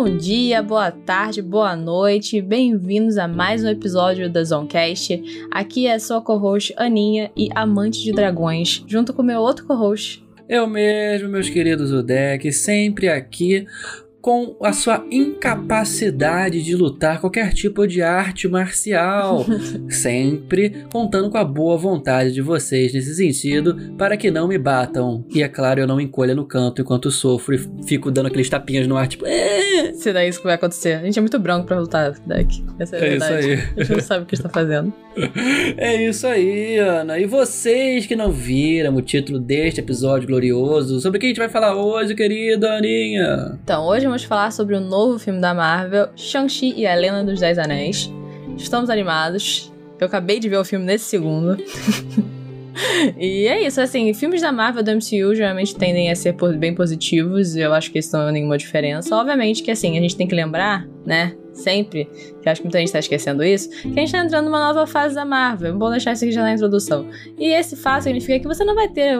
Bom dia, boa tarde, boa noite, bem-vindos a mais um episódio da Zoncast. Aqui é sua co-host Aninha e amante de dragões, junto com meu outro co-host. Eu mesmo, meus queridos Udek, sempre aqui com a sua incapacidade de lutar qualquer tipo de arte marcial, sempre contando com a boa vontade de vocês nesse sentido, para que não me batam. E é claro, eu não encolha no canto enquanto sofro e fico dando aqueles tapinhas no ar, tipo. É! Se daí isso que vai acontecer. A gente é muito branco pra lutar, deck. Essa é a É verdade. isso aí. A gente não sabe o que está fazendo. É isso aí, Ana. E vocês que não viram o título deste episódio glorioso, sobre o que a gente vai falar hoje, querida Aninha? Então, hoje vamos falar sobre o novo filme da Marvel, Shang-Chi e a dos Dez Anéis. Estamos animados. Eu acabei de ver o filme nesse segundo. e é isso, assim, filmes da Marvel do MCU geralmente tendem a ser bem positivos, eu acho que isso não é nenhuma diferença. Obviamente que, assim, a gente tem que lembrar, né, sempre, que acho que muita gente tá esquecendo isso, que a gente tá entrando numa nova fase da Marvel. Bom deixar isso aqui já na introdução. E esse fato significa que você não vai ter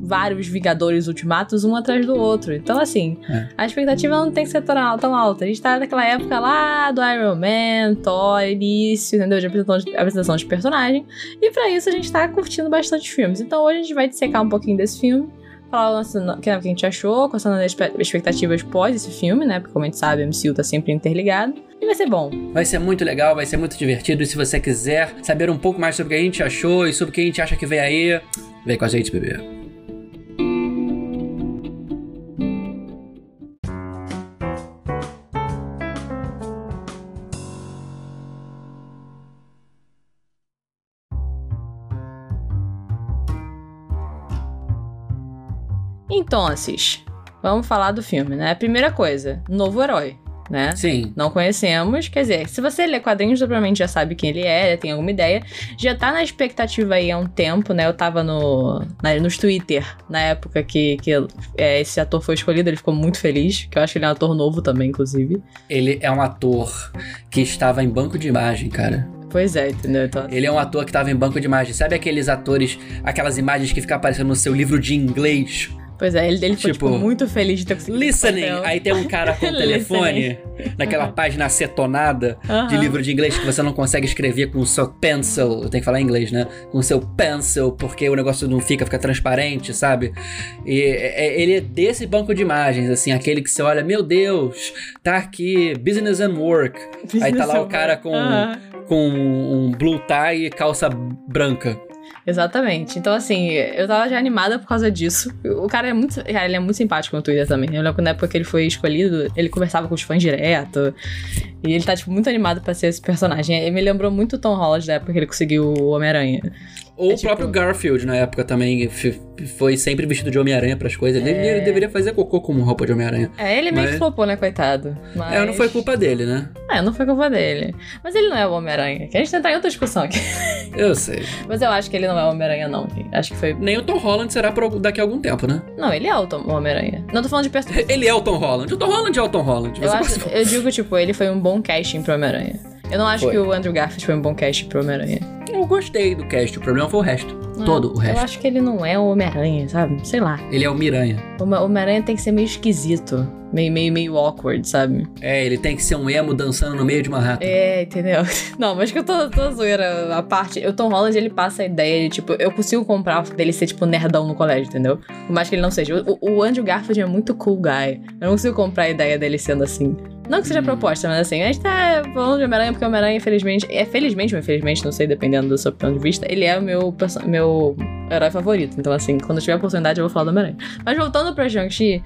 vários Vingadores Ultimatos um atrás do outro. Então, assim, É. a expectativa não tem que ser tão tão alta. A gente tá naquela época lá do Iron Man, Thor, início, entendeu? De apresentação de, apresentação de personagem. E pra isso a gente tá curtindo bastante filmes. Então hoje a gente vai dissecar um pouquinho desse filme. Falar o nosso- o que a gente achou, quais são as expectativas pós esse filme, né? Porque como a gente sabe, MCU tá sempre interligado. E vai ser bom. Vai ser muito legal, vai ser muito divertido. E se você quiser saber um pouco mais sobre o que a gente achou e sobre o que a gente acha que vem aí, vem com a gente, bebê. Então, vamos falar do filme, né? Primeira coisa, novo herói, né? Sim. Não conhecemos, quer dizer, se você lê quadrinhos, provavelmente já sabe quem ele é, tem alguma ideia. Já tá na expectativa aí há um tempo, né? Eu tava no, na, nos Twitter, na época que, que é, esse ator foi escolhido, ele ficou muito feliz, que eu acho que ele é um ator novo também, inclusive. Ele é um ator que estava em banco de imagem, cara. Pois é, entendeu? Então, Ele é um ator que estava em banco de imagem. Sabe aqueles atores, aquelas imagens que ficam aparecendo no seu livro de inglês? Pois é, ele, ele foi tipo, Tipo, muito feliz de ter conseguido. Listening! Aí tem um cara com o telefone naquela página acetonada de Aham. livro de inglês que você não consegue escrever com o seu pencil. Eu tenho que falar em inglês, né? Com o seu pencil, porque o negócio não fica, fica transparente, sabe? E é- é- ele é desse banco de imagens, assim, aquele que você olha, meu Deus, tá aqui, business and work. Aí tá lá o cara com, Aham. com um blue tie e calça branca. Exatamente. Então, assim, eu tava já animada por causa disso. O cara é muito. Cara, ele é muito simpático no Twitter também. Eu lembro que na época que ele foi escolhido, ele conversava com os fãs direto. E ele tá, tipo, muito animado pra ser esse personagem. Ele me lembrou muito o Tom Holland da época que ele conseguiu o Homem-Aranha. Ou É o tipo- próprio Garfield, na época também, foi sempre vestido de Homem-Aranha pras coisas. Ele, É. ele deveria fazer cocô como roupa de Homem-Aranha. É, ele meio Mas- flopou, né, coitado? Mas... É, não foi culpa dele, né? É, não foi culpa dele. Mas ele não é o Homem-Aranha. Que a gente tá em outra discussão aqui. Eu sei. Mas eu acho que ele não é o Homem-Aranha, não. Acho que foi. Nem o Tom Holland será por daqui a algum tempo, né? Não, ele é o Tom- Homem-Aranha. Não tô falando de personagem. Ele é o Tom Holland. O Tom Holland é o Tom Holland. Eu, acho, pode- eu digo, tipo, ele foi um bom casting pro Homem-Aranha. Eu não acho Foi. que o Andrew Garfield foi um bom casting pro Homem-Aranha. Eu gostei do cast, o problema foi o resto. Todo o Eu resto. acho que ele não é o Homem-Aranha, sabe? Sei lá. Ele é o Miranha. O Home- Homem-Aranha tem que ser meio esquisito. Meio, meio, meio awkward, sabe? É, ele tem que ser um emo dançando no meio de Manhattan. É, entendeu? Não, mas que eu tô, tô zoeira a parte. O Tom Holland, ele passa a ideia de, tipo, eu consigo comprar dele ser, tipo, nerdão no colégio, entendeu? Por mais que ele não seja. O, o Andrew Garfield é muito cool guy. Eu não consigo comprar a ideia dele sendo assim. Não que seja Hum. proposta, mas assim, a gente tá falando de Homem-Aranha porque Homem-Aranha, infelizmente, é felizmente ou infelizmente, não sei, dependendo do seu ponto de vista, ele é o meu, meu herói favorito. Então, assim, quando eu tiver a oportunidade, eu vou falar do Homem-Aranha. Mas voltando pra Shang-Chi,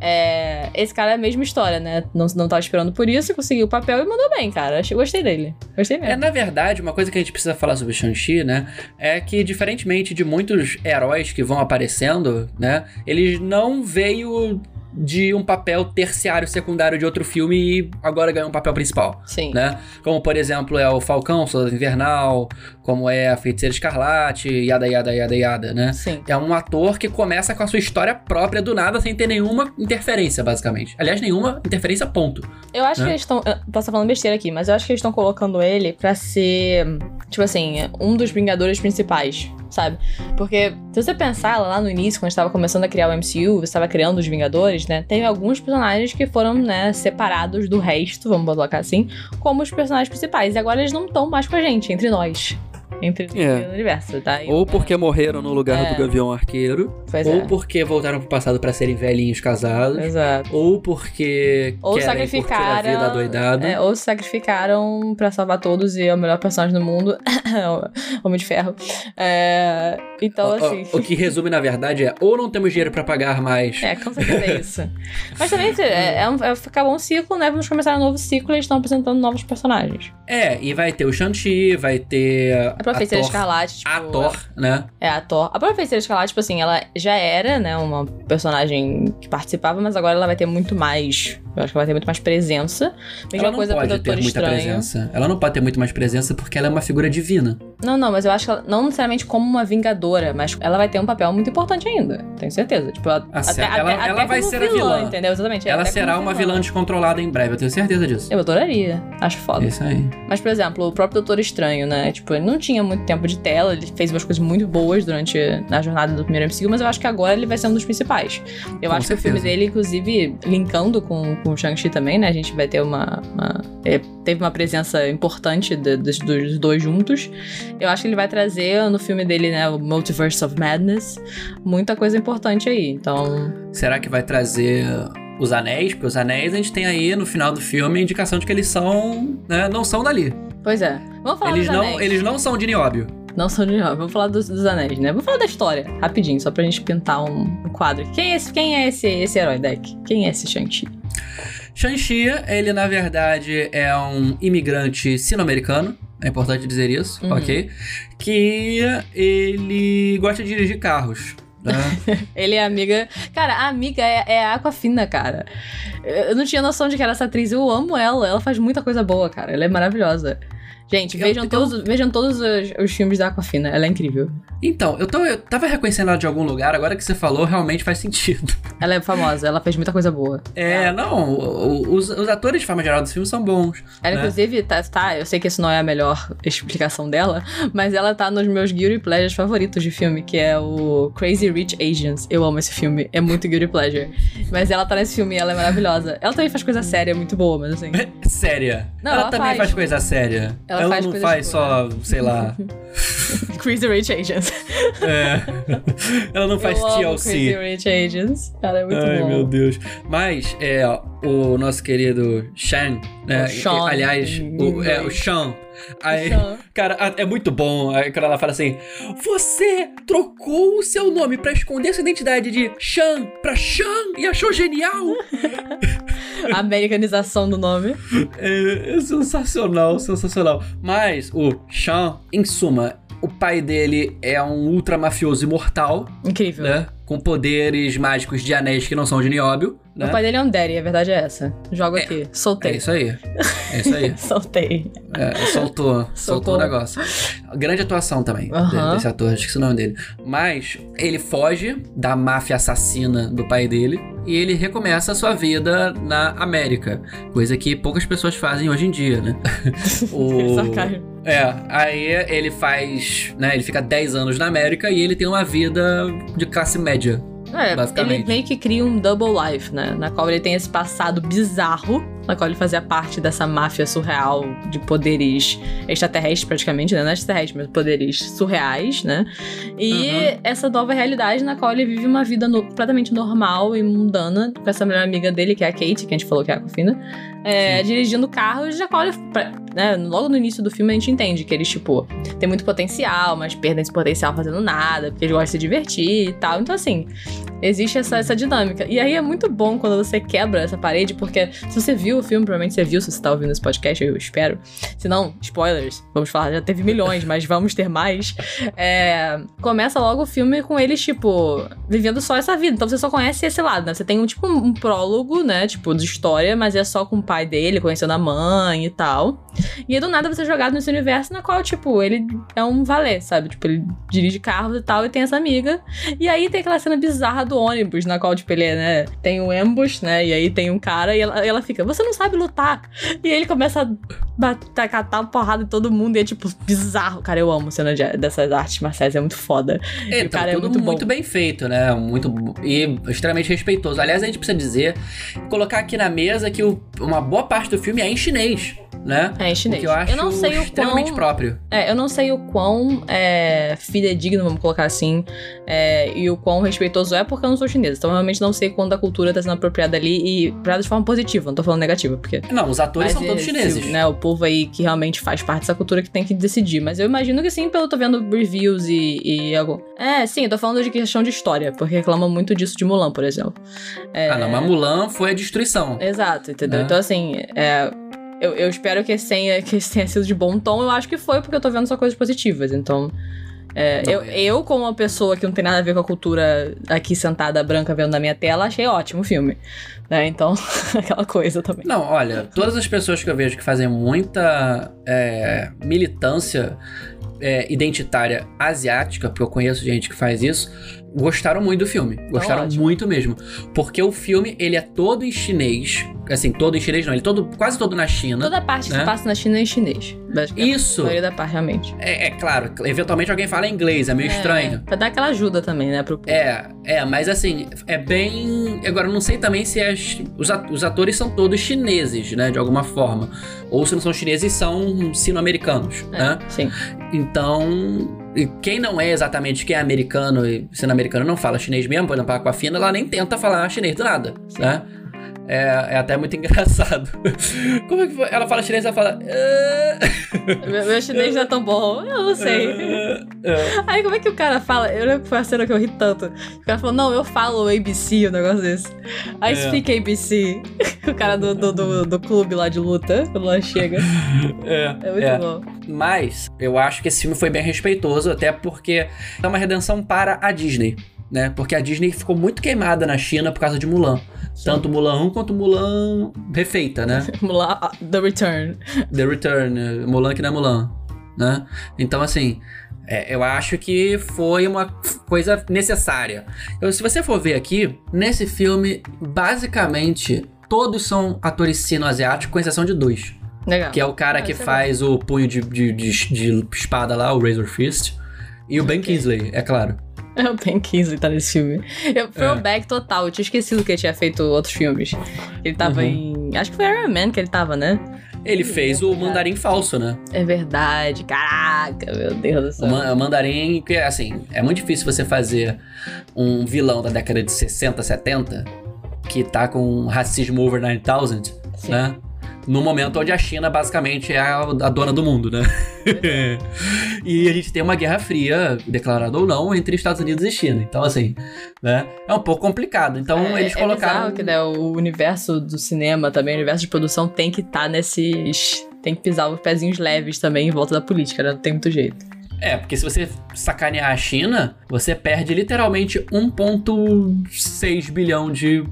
é, esse cara é a mesma história, né? Não, não tava esperando por isso, conseguiu o papel e mandou bem, cara. Achei- Gostei dele. Gostei É, mesmo. na verdade, uma coisa que a gente precisa falar sobre Shang-Chi, né? É que, diferentemente de muitos heróis que vão aparecendo, né? Ele não veio de um papel terciário, secundário de outro filme e agora ganhou um papel principal. Sim. né? Como, por exemplo, é o Falcão, Soldado Invernal, como é a Feiticeira Escarlate, yada, yada, yada, yada, né? Sim. É um ator que começa com a sua história própria do nada, sem ter nenhuma interferência, basicamente. Aliás, nenhuma interferência, ponto. Eu acho Né? que eles estão. Posso estar falando besteira aqui, mas eu acho que eles estão colocando ele pra ser, tipo assim, um dos Vingadores principais. sabe? Porque se você pensar lá no início, quando estava começando a criar o MCU, você estava criando os Vingadores, né? Teve alguns personagens que foram, né, separados do resto, vamos colocar assim, como os personagens principais. E agora eles não estão mais com a gente, entre nós entre É. o universo, tá? E- Ou porque morreram no lugar É. do Gavião Arqueiro, Pois ou é. porque voltaram pro passado pra serem velhinhos casados, Exato. ou porque Ou querem curtir a sacrificaram. vida doidada. é, ou sacrificaram pra salvar todos e é o melhor personagem do mundo. Homem de Ferro. É, então, O- o- assim. O, que resume, na verdade, é ou não temos dinheiro pra pagar mais. É, com certeza é isso. Mas também é, é um, é, acabou um ciclo, né? Vamos começar um novo ciclo e eles estão apresentando novos personagens. É, e vai ter o Shang-Chi, vai ter A própria Feiticeira Escarlate, tipo. a Thor, né? É, a Thor. A própria Feiticeira Escarlate, tipo assim, ela já era, né, uma personagem que participava, mas agora ela vai ter muito mais. Eu acho que ela vai ter muito mais presença. Mesma ela não coisa pro pode ter Doutor muita Estranho. presença. Ela não pode ter muito mais presença porque ela é uma figura divina. Não, não, mas eu acho que ela, não necessariamente como uma vingadora, mas ela vai ter um papel muito importante ainda. Tenho certeza. Tipo, ela, Ah, até, certo. até, Ela- até ela vai ser a vilã. entendeu? Exatamente. ela será uma vilã descontrolada em breve, eu tenho certeza disso. Eu adoraria. Acho foda. isso aí. Mas, por exemplo, o próprio Doutor Estranho, né? Tipo, ele não tinha muito tempo de tela, ele fez umas coisas muito boas durante a jornada do primeiro MCU, mas eu acho que agora ele vai ser um dos principais. Eu Com acho que o filme certeza. dele, inclusive, linkando com, com o Shang-Chi também, né? A gente vai ter uma. uma- é, teve uma presença importante de- dos, dos dois juntos. Eu acho que ele vai trazer no filme dele, né? O Multiverse of Madness, muita coisa importante aí. Então. Será que vai trazer os anéis? Porque os anéis a gente tem aí no final do filme a indicação de que eles são. Né, não são dali. Pois é. Vamos falar Eles dos não, anéis. eles não são de Nióbio. Não são de Niobe. Vamos falar dos, dos anéis, né? Vamos falar da história, rapidinho, só pra gente pintar um, um quadro. Quem é esse, quem é esse, esse herói, Deck? Quem é esse Shang-Chi? Shang-Chi, ele na verdade é um imigrante sino-americano. É importante dizer isso, Uhum. ok? Que ele gosta de dirigir carros. né? Ele é amiga. Cara, a amiga é, é a Aquafina, cara. Eu não tinha noção de que era essa atriz. Eu amo ela. Ela faz muita coisa boa, cara. Ela é maravilhosa. Gente, Eu- vejam eu- todos, vejam todos os, os filmes da Aquafina. Ela é incrível. Então, eu, tô, eu tava reconhecendo ela de algum lugar, agora que você falou, realmente faz sentido. Ela é famosa. Ela fez muita coisa boa. É, não, o- o- os, os atores de forma geral dos filmes são bons. Ela, né? inclusive, tá, tá. Eu sei que isso não é a melhor explicação dela, mas ela tá nos meus Guilty Pleasures favoritos de filme, que é o Crazy Rich Asians. Eu amo esse filme, é muito Guilty Pleasure. Mas ela tá nesse filme e ela é maravilhosa. Ela também faz coisa séria, muito boa, mas assim. Séria. Não, ela, ela também faz. faz coisa séria. Ela faz não faz só, sei lá. Crazy Rich Asians. é. Ela não faz eu amo Crazy TLC. Rich Asians. Cara, é muito Ai, bom. meu Deus. Mas, é, o nosso querido Shang, né? O Sean, Aliás, o, é, o Sean. Aí, cara, é muito bom aí quando ela fala assim: Você trocou o seu nome pra esconder sua identidade de Sean pra Sean e achou genial? Americanização do nome. É, é sensacional, sensacional. Mas o Sean, em suma, o pai dele é um ultra mafioso imortal, Incrível. né? Com poderes mágicos de anéis que não são de Nióbio, né? O pai dele é um daddy, a verdade é essa. Jogo aqui. É Soltei. isso aí. É isso aí. Soltei. É, soltou, soltou, Soltou. o negócio. Grande atuação também de- desse ator, esqueci o nome dele. Mas ele foge da máfia assassina do pai dele e ele recomeça a sua vida na América. Coisa que poucas pessoas fazem hoje em dia, né? o... É, aí ele faz, né, ele fica 10 anos na América e ele tem uma vida de classe média. É, Basicamente. ele meio que cria um double life, né? Na qual ele tem esse passado bizarro, na qual ele fazia parte dessa máfia surreal de poderes extraterrestres, praticamente, né? Não é extraterrestres, mas poderes surreais, né? E Uhum. essa nova realidade na qual ele vive uma vida no- completamente normal e mundana com essa melhor amiga dele, que é a Kate, que a gente falou que é a Cofina, é, dirigindo qual ele, pra- né, logo no início do filme a gente entende que eles, tipo, tem muito potencial, mas perdem esse potencial fazendo nada, porque eles gostam de se divertir e tal. Então, assim, existe essa, essa dinâmica. E aí é muito bom quando você quebra essa parede, porque se você viu o filme, provavelmente você viu, se você tá ouvindo esse podcast, eu espero. Se não, spoilers, vamos falar, já teve milhões, mas vamos ter mais. É, começa logo o filme com eles, tipo, vivendo só essa vida. Então você só conhece esse lado, né? Você tem um, tipo, um prólogo, né? Tipo, de história, mas é só com pai dele, conhecendo a mãe e tal. E aí, do nada você é jogado nesse universo na qual, tipo, ele é um valé, sabe? Tipo, ele dirige carros e tal, e tem essa amiga. E aí tem aquela cena bizarra do ônibus, na qual, tipo, ele é, né? Tem um ambush, né? E aí tem um cara e ela, e ela fica, você não sabe lutar. E ele começa a bater, catar porrada em todo mundo. E é, tipo, bizarro. Cara, eu amo cena de, dessas artes marciais, é muito foda. É, e o tá cara é tudo muito bom. muito bem feito, né? Muito e extremamente respeitoso. Aliás, a gente precisa dizer, colocar aqui na mesa que o- uma boa parte do filme é em chinês, né? É, em O chinês. que eu acho não sei o extremamente quão... próprio. É, eu não sei o quão é, fidedigno, vamos colocar assim, é, e o quão respeitoso é, porque eu não sou chinesa. Então, eu realmente não sei quando a cultura tá sendo apropriada ali e apropriada de forma positiva, não tô falando negativa, porque. Não, os atores são todos esse, chineses. Né, o povo aí que realmente faz parte dessa cultura que tem que decidir. Mas eu imagino que sim, pelo tô vendo reviews e, e algo. É, sim, eu tô falando de questão de história, porque reclamam muito disso de Mulan, por exemplo. É, Ah, não, mas Mulan foi a destruição. Exato, entendeu? Né? Então, assim, é, eu, eu espero que esse, tenha, que esse tenha sido de bom tom. Eu acho que foi, porque eu tô vendo só coisas positivas. Então, é, eu, é. eu, como uma pessoa que não tem nada a ver com a cultura aqui sentada branca vendo na minha tela, achei ótimo o filme. Né? Então, aquela coisa também. Não, olha, todas as pessoas que eu vejo que fazem muita é, militância é, identitária asiática, porque eu conheço gente que faz isso, gostaram muito do filme. Gostaram muito mesmo. Porque o filme, ele é todo em chinês. Assim, todo em chinês não, ele é todo, quase todo na China. Toda parte que né? se passa na China é em chinês. Isso. A maioria da parte, realmente. É, é claro, eventualmente alguém fala inglês, é meio É, estranho. Pra dar aquela ajuda também, né? Pro... É, é, mas assim, é bem. Agora, eu não sei também se as- os atores são todos chineses, né, de alguma forma. Ou se não são chineses, são sino-americanos, É, né? Sim. Então, quem não é exatamente quem é americano e sendo americano não fala chinês mesmo, por exemplo, a Aquafina, ela nem tenta falar chinês do nada, né? É, é até muito engraçado. Como é que foi? Ela fala chinês, ela fala. "Ah". Meu, meu chinês não é tão bom. Eu não sei. É. Aí como é que o cara fala? Eu lembro que foi a cena que eu ri tanto. O cara falou, não, eu falo ABC, um negócio desse. I É. speak ABC. O cara do, do, do, do clube lá de luta, quando lá chega. É, É muito é. bom. Mas eu acho que esse filme foi bem respeitoso, até porque é uma redenção para a Disney, né? Porque a Disney ficou muito queimada na China por causa de Mulan. Tanto Mulan 1 quanto Mulan refeita, né? Vamos lá, The Return. The Return, eh, Mulan que não é Mulan, né? Então, assim, é, eu acho que foi uma coisa necessária. Eu- se você for ver aqui, nesse filme, basicamente, todos são atores sino-asiáticos, com exceção de dois. Legal. Que é o cara Ah, que é faz o punho de, de, de- de espada lá, o Razor Fist. E o Ben. Kingsley, é claro. É o Ben Kingsley tá nesse filme. Eu, É. throwback total. Eu tinha esquecido que ele tinha feito outros filmes. Ele tava Uhum. em... Acho que foi Iron Man que ele tava, né? Ele fez o mandarim falso, né? É verdade. Caraca, meu Deus do O, céu. ma- o mandarim, que assim, é muito difícil você fazer um vilão da década de 60, 70 que tá com racismo over 9000, Sim. né? No momento onde a China basicamente é a, a dona do mundo, né? e a gente tem uma guerra fria, declarada ou não, entre Estados Unidos e China. Então, assim, né? É um pouco complicado. Então, É- eles é colocaram. bizarro que né, o universo do cinema também, o universo de produção tem que estar nesses. Tem que pisar os pezinhos leves também em volta da política, né? Não tem muito jeito. É, porque se você sacanear a China, você perde literalmente 1,6 bilhão de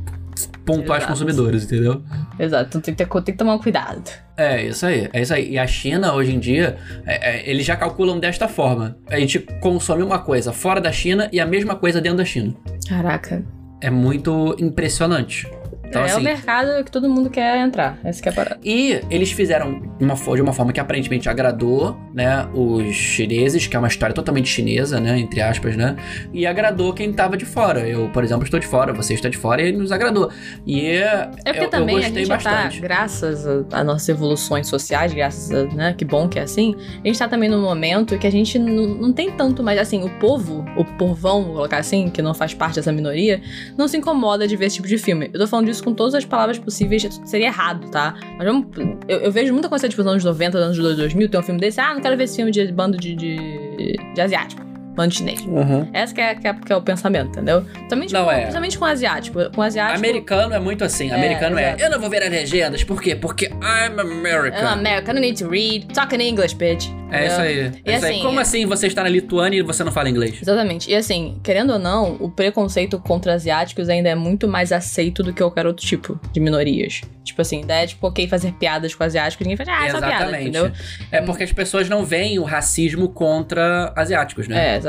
pontuais Exato. consumidores, entendeu? Exato, então tem que, ter, tem que tomar um cuidado. É, isso aí, é isso aí. E a China, hoje em dia, é, é, eles já calculam desta forma. A gente consome uma coisa fora da China e a mesma coisa dentro da China. Caraca. É muito impressionante. Então, é assim, o mercado que todo mundo quer entrar. Essa que é a parada. E eles fizeram de uma, de uma forma que aparentemente agradou, né, os chineses, que é uma história totalmente chinesa, né, entre aspas, né, e agradou quem tava de fora. Eu, por exemplo, estou de fora, você está de fora e nos agradou. E É porque eu, também eu a gente já bastante. tá, graças a nossas evoluções sociais, graças a, né, que bom que é assim, a gente tá também num momento que a gente não, não tem tanto mais, assim, o povo, o povão, vou colocar assim, que não faz parte dessa minoria, não se incomoda de ver esse tipo de filme. Eu tô falando disso com todas as palavras possíveis, seria errado, tá? Mas vamos, eu, eu vejo muita coisa, tipo, nos anos 90, anos 2000, tem um filme desse, ah, não quero ver esse filme de bando de, de, de asiático. De chinês. Uhum. Essa que é, que é, que é o pensamento, entendeu? Principalmente, Não, com, é. principalmente com asiático. Com asiático. Americano é muito assim. É, Americano é, eu não vou ver as legendas. Por quê? Porque I'm American. I'm American, I don't need to read. Talk in English, bitch. É isso aí. E É isso aí. assim, Como assim você está na Lituânia e você não fala inglês? Exatamente. E assim, querendo ou não, o preconceito contra asiáticos ainda é muito mais aceito do que qualquer outro tipo de minorias. Tipo assim, ideia de ok fazer piadas com asiáticos, ninguém faz, ah, é só piada, entendeu? É porque as pessoas não veem o racismo contra asiáticos, né? É, exatamente.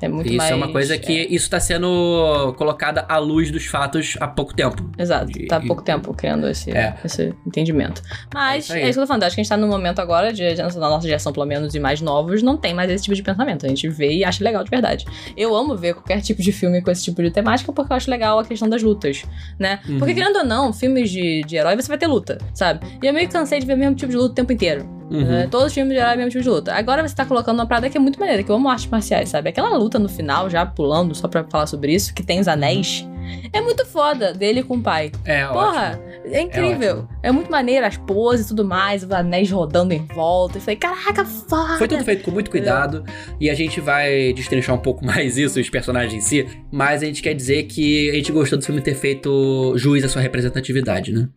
É muito isso mais. é uma coisa que isso está sendo colocada à luz dos fatos há pouco tempo. Exato, E- tá há pouco tempo criando esse, É. esse entendimento. Mas isso é isso, que eu tô falando. Acho que a gente tá num momento agora, de, na nossa geração, pelo menos, e mais novos, não tem mais esse tipo de pensamento. A gente vê e acha legal de verdade. Eu amo ver qualquer tipo de filme com esse tipo de temática porque eu acho legal a questão das lutas, né? Uhum. Porque, querendo ou não, filmes de, de herói você vai ter luta, sabe? E eu meio que cansei de ver o mesmo tipo de luta o tempo inteiro. Uhum. né? Todos os filmes de herói é o mesmo tipo de luta. Agora você tá colocando uma parada que é muito maneira, que eu amo artes marciais, sabe? Aquela luta no final, já pulando, só pra falar sobre isso, que tem os anéis. É muito foda dele com o pai. É, Porra, é incrível. É, muito maneiro, as poses e tudo mais, os anéis rodando em volta. Eu falei, caraca, foda. Foi tudo feito com muito cuidado e a gente vai destrinchar um pouco mais isso, os personagens em si, mas a gente quer dizer que a gente gostou do filme ter feito juiz à sua representatividade, né?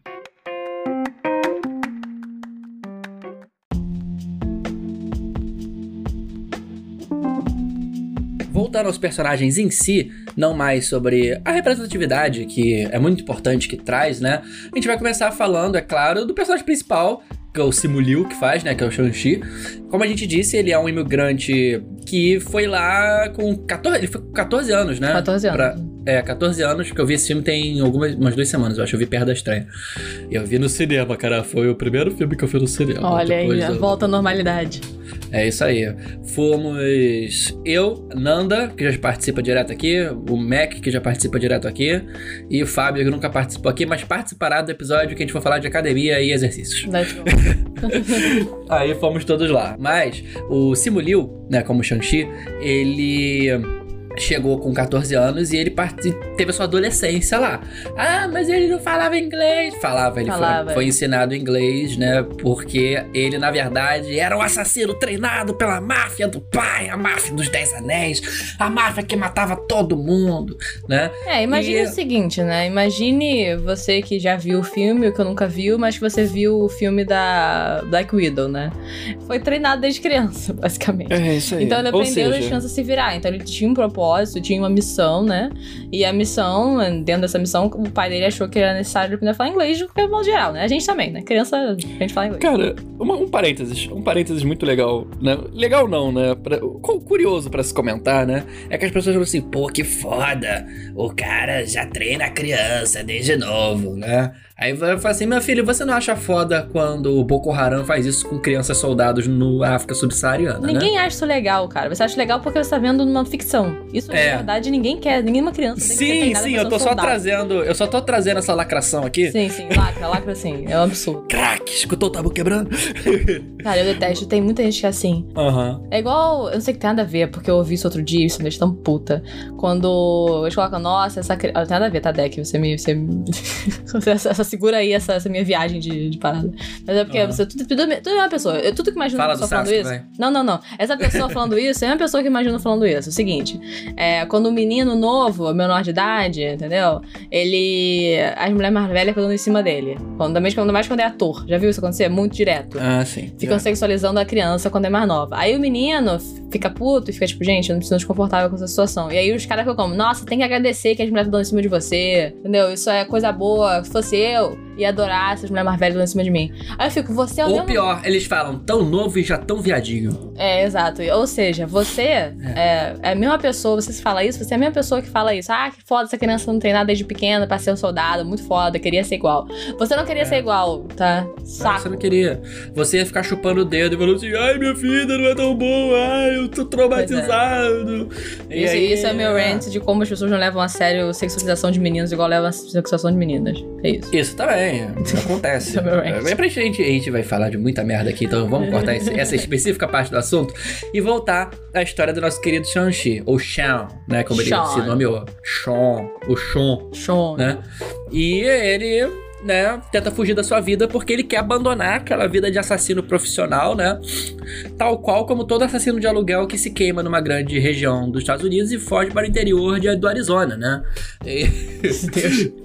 Aos personagens em si, não mais sobre a representatividade, que é muito importante que traz, né? A gente vai começar falando, é claro, do personagem principal, que é o Simu Liu que faz, né? Que é o Shang-Chi. Como a gente disse, ele é um imigrante que foi lá com 14. Ele foi com 14 anos, né? 14 anos. Pra- é, 14 anos, porque eu vi esse filme tem algumas umas duas semanas, eu acho. Eu vi perto da estreia. Eu vi no cinema, cara. Foi o primeiro filme que eu vi no cinema. Olha aí, do- volta à normalidade. é isso aí. Fomos eu, Nanda, que já participa direto aqui, o Mac, que já participa direto aqui, e o Fábio, que nunca participou aqui, mas participará do episódio que a gente for falar de academia e exercícios. Aí fomos todos lá. Mas o Simu Liu, né, como Shang-Chi, ele chegou com 14 anos e ele parti- teve a sua adolescência lá. Ah, mas ele não falava inglês. Falava, ele foi- Falava. Foi, ensinado inglês, né? Porque ele, na verdade, era um assassino treinado pela máfia do pai, a máfia dos Dez Anéis, a máfia que matava todo mundo, né? É, imagine E- o seguinte, né? Imagine você que já viu o filme, o que eu nunca viu, mas que você viu o filme da Black Widow, né? Foi treinado desde criança, basicamente. É isso Então ele aprendeu desde criança a se virar. Então ele tinha um propósito, tinha uma missão, né? E a missão, dentro dessa missão, o pai dele achou que era necessário aprender a falar inglês de qualquer modo geral, né? A gente também, né? Criança, a gente fala inglês. Cara, uma- um parênteses, um parênteses muito legal, né? Legal não, né? Pra- cu- curioso pra se comentar, né? É que as pessoas falam assim, pô, que foda. O cara já treina a criança desde novo, né? Aí vai falar assim, meu filho, você não acha foda quando o Boko Haram faz isso com crianças soldados no África subsaariana, né? Ninguém acha isso legal, cara. Você acha legal porque você tá vendo numa ficção. Isso, É. na verdade, ninguém quer. Nenhuma criança tem Sim, sim, eu tô só soldado. trazendo, eu só tô trazendo essa lacração aqui. Sim, sim, lacra, lacra sim. É um absurdo. Crack, escutou o tabu quebrando? Cara, eu detesto. Tem muita gente que é assim. Aham. É igual. Eu não sei que tem nada a ver, porque eu ouvi isso outro dia isso me deixa tão puta. Quando eles colocam, nossa, essa criança. Não tem nada a ver, tá, Deck? Você me. Você, essa- segura aí essa, essa minha viagem de, de parada. Mas é porque Aham. você. Tudo, tudo, tudo é uma pessoa. Eu, tudo que imagino Fala uma pessoa do falando isso. vai. Não, não, não. Essa pessoa falando isso é uma pessoa que imagina falando isso. O seguinte: é, quando um menino novo, menor de idade, entendeu? Ele. As mulheres mais velhas ficam dando em cima dele. Quando, também, quando mais quando é ator. Já viu isso acontecer? Muito direto. Ah, sim. Ficam sexualizando a criança quando é mais nova. Aí o menino fica puto e fica tipo, gente, eu não me sinto desconfortável com essa situação. E aí os caras ficam como, nossa, tem que agradecer que as mulheres estão dando em cima de você. Entendeu? Isso é coisa boa. Se fosse eu, ia adorar essas mulheres mais velhas dando em cima de mim. Aí eu fico, você é o Ou mesmo. pior, eles falam tão novo e já tão viadinho. É, exato. Ou seja, você é. é a mesma pessoa, você se fala isso, você é a mesma pessoa que fala isso. Ah, que foda, essa criança não treinar desde pequena pra ser um soldado, muito foda, queria ser igual. Você não queria ser igual, tá? Saco. Você não queria. Você ia ficar chupando o dedo e falando assim: ai, minha vida não é tão bom, ai, eu tô traumatizado. E Isso, aí, isso é meu rant de como as pessoas não levam a sério sexualização de meninos igual levam a sexualização de meninas. É isso. Isso também, acontece. É pra gente, a gente vai falar de muita merda aqui, então vamos cortar esse- essa específica parte do assunto e voltar à história do nosso querido Shang-Chi, ou Shang, né? Como ele Sean. se nomeou. Sean, o Sean, Show. né? E ele né, tenta fugir da sua vida porque ele quer abandonar aquela vida de assassino profissional, né? Tal qual como todo assassino de aluguel que se queima numa grande região dos Estados Unidos e foge para o interior de, do Arizona, né? E...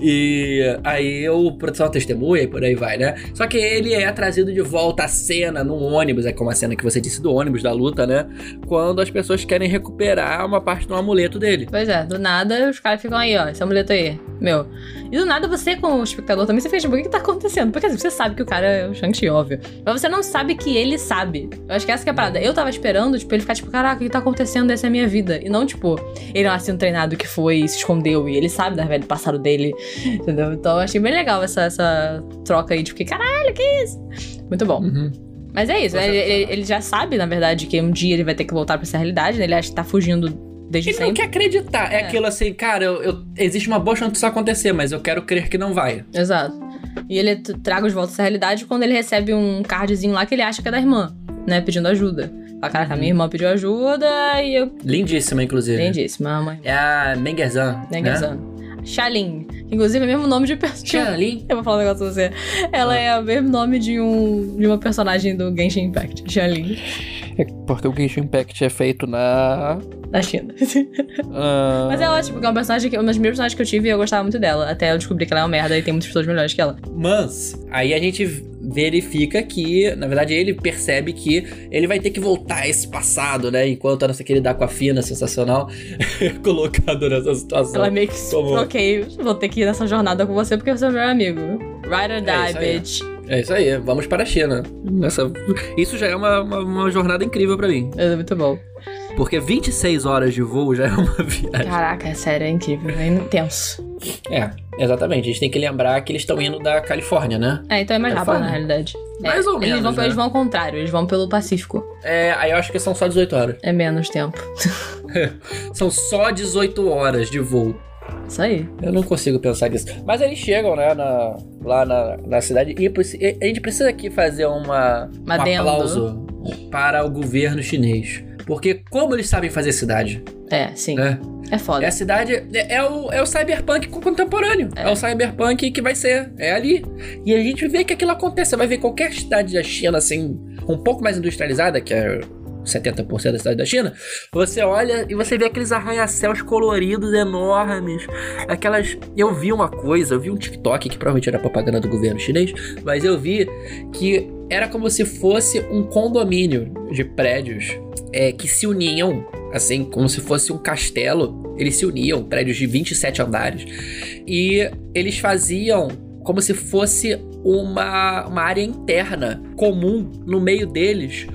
E aí o produção testemunha e por aí vai, né? Só que ele é trazido de volta à cena no ônibus, é como a cena que você disse do ônibus, da luta, né? Quando as pessoas querem recuperar uma parte do amuleto dele. Pois é, do nada os caras ficam aí, ó, esse amuleto aí, meu. E do nada você, como espectador, também você fica tipo, o que, que tá acontecendo? Porque assim, você sabe que o cara é o Shang-Chi, óbvio. Mas você não sabe que ele sabe. Eu acho que essa que é a parada. Eu tava esperando, tipo, ele ficar tipo, caraca, o que tá acontecendo? Essa é a minha vida. E não, tipo, ele um assim treinado que foi e se escondeu e ele sabe da velha do passado dele, entendeu? Então eu achei bem legal essa, essa troca aí, tipo, que caralho, que isso? Muito bom. Uhum. Mas é isso, ele, ele- ele já sabe, na verdade, que um dia ele vai ter que voltar pra essa realidade, né? Ele acha que tá fugindo desde Ele não sempre. quer acreditar. É, É. aquilo assim, cara, eu, eu- existe uma boa chance disso acontecer, mas eu quero crer que não vai. Exato. E ele traga de volta essa realidade quando ele recebe um cardzinho lá que ele acha que é da irmã, né? Pedindo ajuda. Fala, caraca, minha irmã pediu ajuda e eu. Lindíssima, inclusive. Lindíssima, mãe. É a Mengerzan. Né? Xalin. Inclusive, é o mesmo nome de personagem. Eu vou falar um negócio pra você. Ela é o mesmo nome de um de uma personagem do Genshin Impact. Xalin. É porque o Genshin Impact é feito na. Da China. ah, Mas é ótimo, porque é uma personagem que. Uma das primeiras personagens que eu tive e eu gostava muito dela. Até eu descobri que ela é uma merda e tem muitas pessoas melhores que ela. Mas, aí a gente verifica que, na verdade, ele percebe que ele vai ter que voltar a esse passado, né? Enquanto a nossa querida Aquafina, sensacional, colocado nessa situação. Ela meio que. Como- Ok, vou ter que ir nessa jornada com você porque você é meu amigo. Ride or die, É isso aí. bitch. É isso aí, vamos para a China. Nessa... Isso já é uma, uma, uma jornada incrível pra mim. É muito bom. Porque 26 horas de voo já é uma viagem. Caraca, é sério, é incrível. É intenso. É, exatamente. A gente tem que lembrar que eles estão indo da Califórnia, né? É, então é mais É rápido na realidade. Mais É, ou eles menos, Vão, né? Eles vão ao contrário, eles vão pelo Pacífico. É, aí eu acho que são só 18 horas. É menos tempo. São só 18 horas de voo. Isso aí. Eu não consigo pensar nisso. Mas eles chegam, né, na- lá na, na cidade. E a gente precisa aqui fazer uma, um aplauso para o governo chinês. Porque como eles sabem fazer cidade, É, sim. né? É foda. É a cidade, é, é o, é o cyberpunk contemporâneo. É. É. o cyberpunk que vai ser, é ali. E a gente vê que aquilo acontece. Você vai ver qualquer cidade da China, assim, um pouco mais industrializada, que é 70% da cidade da China, você olha e você vê aqueles arranha-céus coloridos enormes. Aquelas. Eu vi uma coisa, eu vi um TikTok, que provavelmente era propaganda do governo chinês, mas eu vi que era como se fosse um condomínio de prédios é, que se uniam, assim, como se fosse um castelo. Eles se uniam, prédios de 27 andares. E eles faziam como se fosse uma, uma área interna comum no meio deles,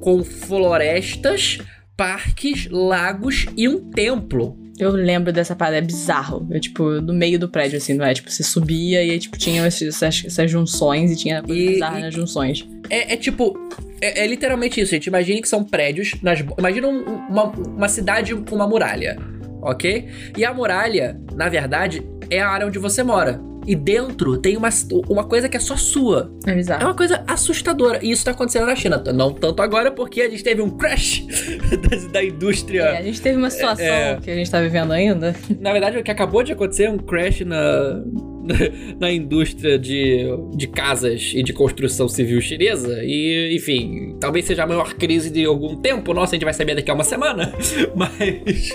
com florestas, parques, lagos e um templo. Eu lembro dessa parada, é bizarro. Eu, tipo, no meio do prédio, assim, não é? Tipo, você subia e aí, tipo, tinha esses- essas, essas junções e tinha coisa E- bizarra e- nas junções. É, é tipo. É, é literalmente isso, gente. Imagine que são prédios. Nas, imagina um- uma, uma cidade com uma muralha, ok? E a muralha, na verdade, é a área onde você mora. E dentro tem uma, uma coisa que é só sua. É É bizarro. uma coisa assustadora. E isso tá acontecendo na China. Não tanto agora, porque a gente teve um crash da, da indústria. É, a gente teve uma situação É. que a gente tá vivendo ainda. Na verdade, o que acabou de acontecer é um crash na, na indústria de, de casas e de construção civil chinesa. E, enfim, talvez seja a maior crise de algum tempo. Nossa, a gente vai saber daqui a uma semana. Mas,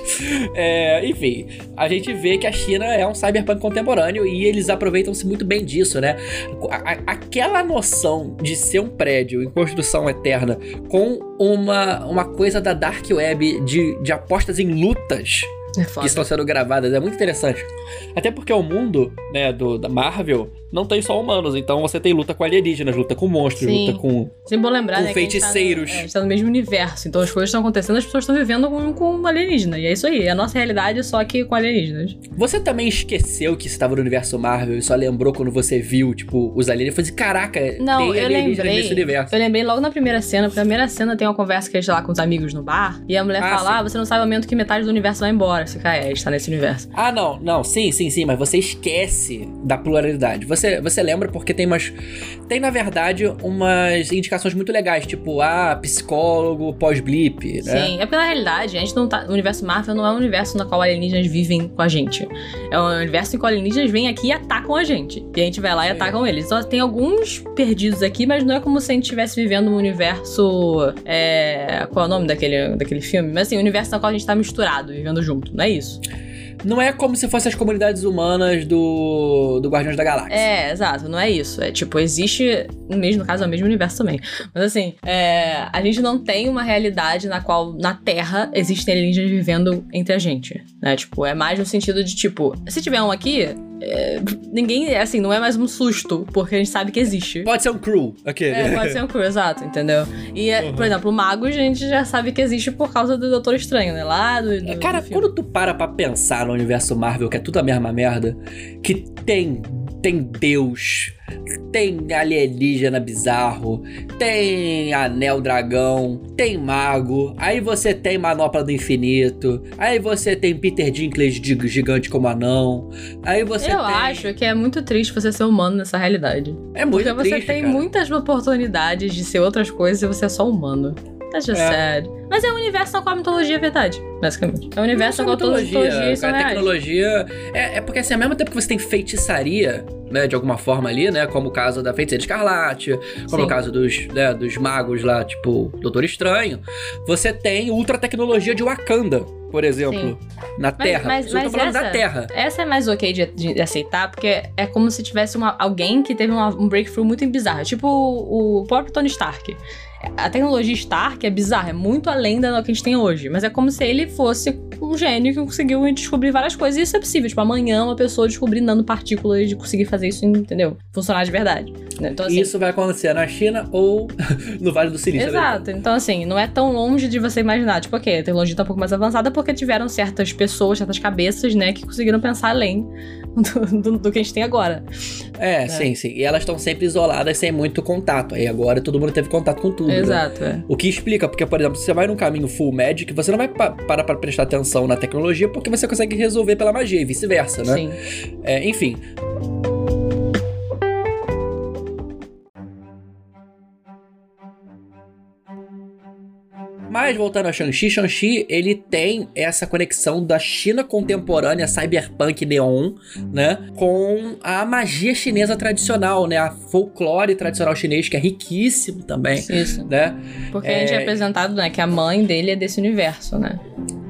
é, enfim, a gente vê que a China é um cyberpunk contemporâneo e eles aproveitam-se muito bem disso, né? Aquela noção de ser um prédio em construção eterna com uma, uma coisa da dark web de, de apostas em lutas É que estão sendo gravadas. É muito interessante. Até porque o mundo, né, do, da Marvel não tem só humanos. Então você tem luta com alienígenas, luta com monstros, Sim. luta com. Sempre bom lembrar, Com né? que a gente tá no- feiticeiros. é, a gente tá no mesmo universo. Então as coisas estão acontecendo, as pessoas estão vivendo com, com alienígena. E é isso aí. É a nossa realidade, só que com alienígenas. Você também esqueceu que estava no universo Marvel e só lembrou quando você viu, tipo, os alienígenas? Falei assim, caraca, Não, tem eu lembrei. nesse universo. Eu lembrei logo na primeira cena, porque a primeira cena tem uma conversa que a gente tá lá com os amigos no bar, e a mulher Ah, fala: sim. Ah, você não sabe o momento que metade do universo vai embora. Claro, você cai, a gente tá nesse universo. Ah, não, não, sim, sim, sim, mas você esquece da pluralidade. Você, você lembra porque tem umas. Tem, na verdade, umas indicações muito legais, tipo, ah, psicólogo pós-blip, né? Sim, é porque na realidade, a gente não tá. O universo Marvel não é um universo no qual alienígenas vivem com a gente. É um universo em que alienígenas vêm aqui e atacam a gente. E a gente vai lá e Sim. atacam eles. Então tem alguns perdidos aqui, mas não é como se a gente estivesse vivendo um universo. É. Qual é o nome daquele, daquele filme? Mas assim, um universo no qual a gente tá misturado, vivendo junto. Não é isso. Não é como se fossem as comunidades humanas do, do Guardiões da Galáxia. É, exato, não é isso. É tipo, existe, no mesmo caso, é o mesmo universo também. Mas assim, é, a gente não tem uma realidade na qual na Terra existem alienígenas vivendo entre a gente. Né? Tipo, é mais no sentido de, tipo, se tiver um aqui, é, ninguém, assim, não é mais um susto, porque a gente sabe que existe. Pode ser um crew, ok. É, pode ser um crew, exato, entendeu? E, é, por exemplo, o Mago a gente já sabe que existe por causa do Doutor Estranho, né? Lá do. do Cara, do quando tu para pra pensar no universo Marvel, que é tudo a mesma merda, que tem tem Deus, tem alienígena bizarro, tem anel dragão, tem mago, aí você tem manopla do infinito, aí você tem Peter Dinklage de gigante como anão, aí você Eu tem... acho que é muito triste você ser humano nessa realidade. É muito Porque você triste, tem cara. muitas oportunidades de ser outras coisas e você é só humano. That's just É. sad. Mas é um universo na qual a mitologia é verdade, basicamente. É um universo só qual todas as mitologias são a reais. tecnologia. É, é porque assim, ao mesmo tempo que você tem feitiçaria, né, de alguma forma ali, né, como o caso da feiticeira escarlate, como Sim. o caso dos, né, dos magos lá, tipo Doutor Estranho, você tem ultra tecnologia de Wakanda, por exemplo, na Terra. mas- tô mas falando da essa- Terra. Essa é mais ok de, de aceitar, porque é como se tivesse uma- alguém que teve uma- um breakthrough muito bizarro. Tipo o, o próprio Tony Stark. A tecnologia Stark é bizarra, é muito além da que a gente tem hoje. Mas é como se ele fosse um gênio que conseguiu descobrir várias coisas. E isso é possível. Tipo, amanhã uma pessoa descobrir nanopartículas de conseguir fazer isso, entendeu? Funcionar de verdade. né? Então, assim, Isso vai acontecer na China ou no Vale do Silício. né? Exato. Então, assim, não é tão longe de você imaginar. Tipo, ok, a tecnologia tá um pouco mais avançada porque tiveram certas pessoas, certas cabeças, né, que conseguiram pensar além do, do- do que a gente tem agora. É, sim, sim. E elas estão sempre isoladas, sem muito contato. Aí agora todo mundo teve contato com tudo. Exato, é. O que explica, porque, por exemplo, se você vai num caminho full magic, você não vai pa- parar pra prestar atenção na tecnologia porque você consegue resolver pela magia e vice-versa, né? Sim. É, enfim. Mas voltando a Shang-Chi, Shang-Chi, ele tem essa conexão da China contemporânea, cyberpunk neon, né, com a magia chinesa tradicional, né, a folclore tradicional chinês que é riquíssimo também, Isso. né? Porque a gente é É. apresentado, né, que a mãe dele é desse universo, né?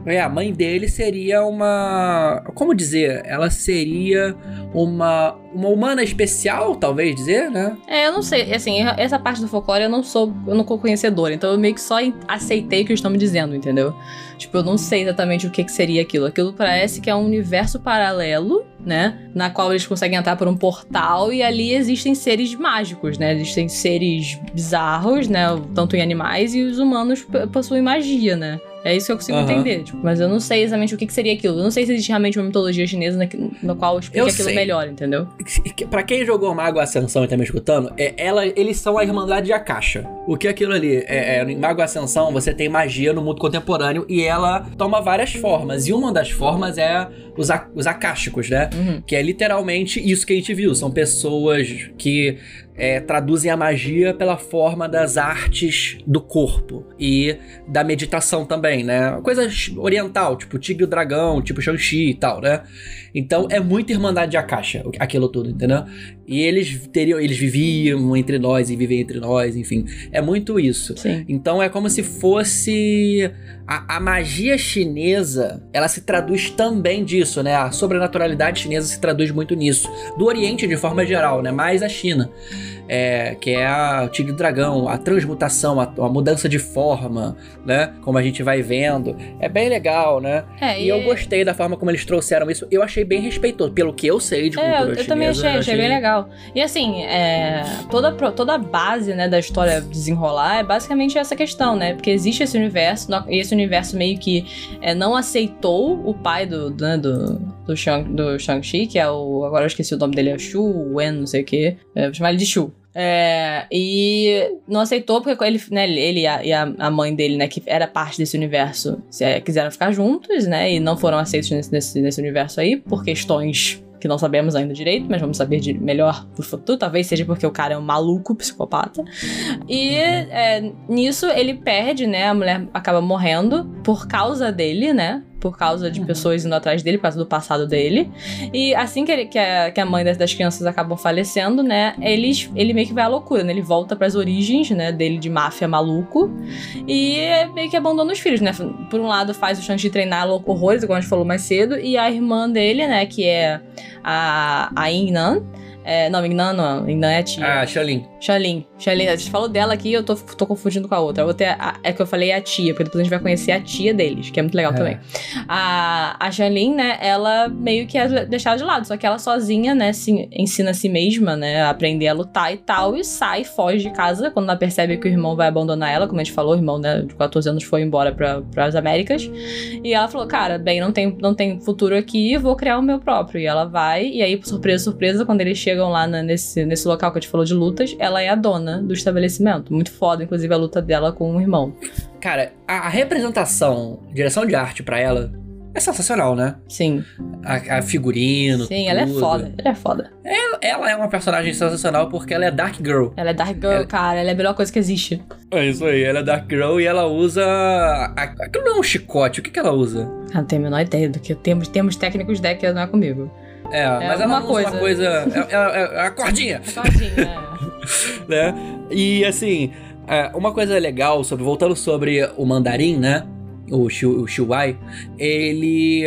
É, a mãe dele seria uma. Como dizer? Ela seria uma. Uma humana especial, talvez dizer, né? É, eu não sei, assim, essa parte do folclore eu não sou, eu não sou conhecedora, então eu meio que só aceitei o que eles estão me dizendo, entendeu? Tipo, eu não sei exatamente o que, que seria aquilo. Aquilo parece que é um universo paralelo, né? Na qual eles conseguem entrar por um portal e ali existem seres mágicos, né? Existem seres bizarros, né? Tanto em animais e os humanos possuem magia, né? É isso que eu consigo Aham. entender, tipo, mas eu não sei exatamente o que, que seria aquilo. Eu não sei se existe realmente uma mitologia chinesa na, no qual explica Eu aquilo sei. melhor, entendeu? Pra quem jogou Mago Ascensão e tá me escutando, é, ela, eles são a Irmandade de Akasha. O que é aquilo ali? É, é, em Mago Ascensão você tem magia no mundo contemporâneo e ela toma várias formas. E uma das formas é os, a- os né? Uhum. Que é literalmente isso que a gente viu. São pessoas que é, traduzem a magia pela forma das artes do corpo e da meditação também, né? Coisa oriental, tipo Tigre e o Dragão, tipo Shang-Chi e tal, né? Então é muito Irmandade de Akasha, aquilo tudo, entendeu? E eles teriam, eles viviam entre nós e vivem entre nós, enfim. É muito isso. Sim. Então é como se fosse a, a magia chinesa, ela se traduz também disso, né? A sobrenaturalidade chinesa se traduz muito nisso. Do Oriente de forma geral, né? Mais a China. É, que é a o Tigre e Dragão, a transmutação, a, a mudança de forma, né? Como a gente vai vendo. É bem legal, né? É, E eu gostei da forma como eles trouxeram isso. Eu achei bem respeitoso, pelo que eu sei de É, cultura eu, eu chinesa. também achei, eu achei bem legal. E assim, é, toda, toda a base né, da história desenrolar é basicamente essa questão, né? Porque existe esse universo, e esse universo meio que é, não aceitou o pai do, do, né, do, do, Shang, do Shang-Chi, que é o. Agora eu esqueci o nome dele, é Shu Wen, não sei o quê. É, vou chamar ele de Shu. É, e não aceitou porque ele, né, ele e, a, a, mãe dele, né, que era parte desse universo, é, quiseram ficar juntos, né, e não foram aceitos nesse, nesse, nesse universo aí por questões que não sabemos ainda direito, mas vamos saber de melhor pro futuro. Talvez seja porque o cara é um maluco psicopata. E é, nisso ele perde, né? A mulher acaba morrendo por causa dele, né? Por causa de uhum. pessoas indo atrás dele, por causa do passado dele. E assim que, ele, que, a, que a mãe das, das, crianças acabam falecendo, né, eles, ele meio que vai à loucura, né? Ele volta para as origens, né, dele de máfia maluco e meio que abandona os filhos, né? Por um lado faz o Shang-Chi treinar horrores, como a gente falou mais cedo, e a irmã dele, né, que é a, a Nan é, não, Mignan não. Mignan é a tia. Ah, Xalin. Xalin. Xalin. A gente falou dela aqui eu tô, tô confundindo com a outra. A outra é, a, é que eu falei a tia, porque depois a gente vai conhecer a tia deles, que é muito legal é. também. A, a Xalin, né, ela meio que é deixada de lado, só que ela sozinha, né, se, ensina a si mesma, né, a aprender a lutar e tal, e sai, foge de casa quando ela percebe que o irmão vai abandonar ela, como a gente falou, o irmão, né, de 14 anos foi embora para as Américas. E ela falou, cara, bem, não tem, não tem futuro aqui, vou criar o meu próprio. E ela vai, e aí, surpresa, surpresa, quando ele chega chegam lá na, nesse, nesse local que a gente falou de lutas, ela é a dona do estabelecimento. Muito foda, inclusive, a luta dela com o irmão. Cara, a, a representação, direção de arte para ela é sensacional, né? Sim. A, a figurino. Sim, tudo. ela é foda. Ela é foda. Ela, ela, é uma personagem sensacional porque ela é Dark Girl. Ela é Dark Girl, ela... cara. Ela é a melhor coisa que existe. É isso aí. Ela é Dark Girl e ela usa. Aquilo não é um chicote. O que, que ela usa? Eu não tenho a menor ideia do que. Temos, temos técnicos deck não é comigo. É, é mas ela coisa. uma coisa. É, é, é, a cordinha. A cordinha, é. né? E assim, é, uma coisa legal sobre. Voltando sobre o mandarim, né? O, Shu, o Shuai, ele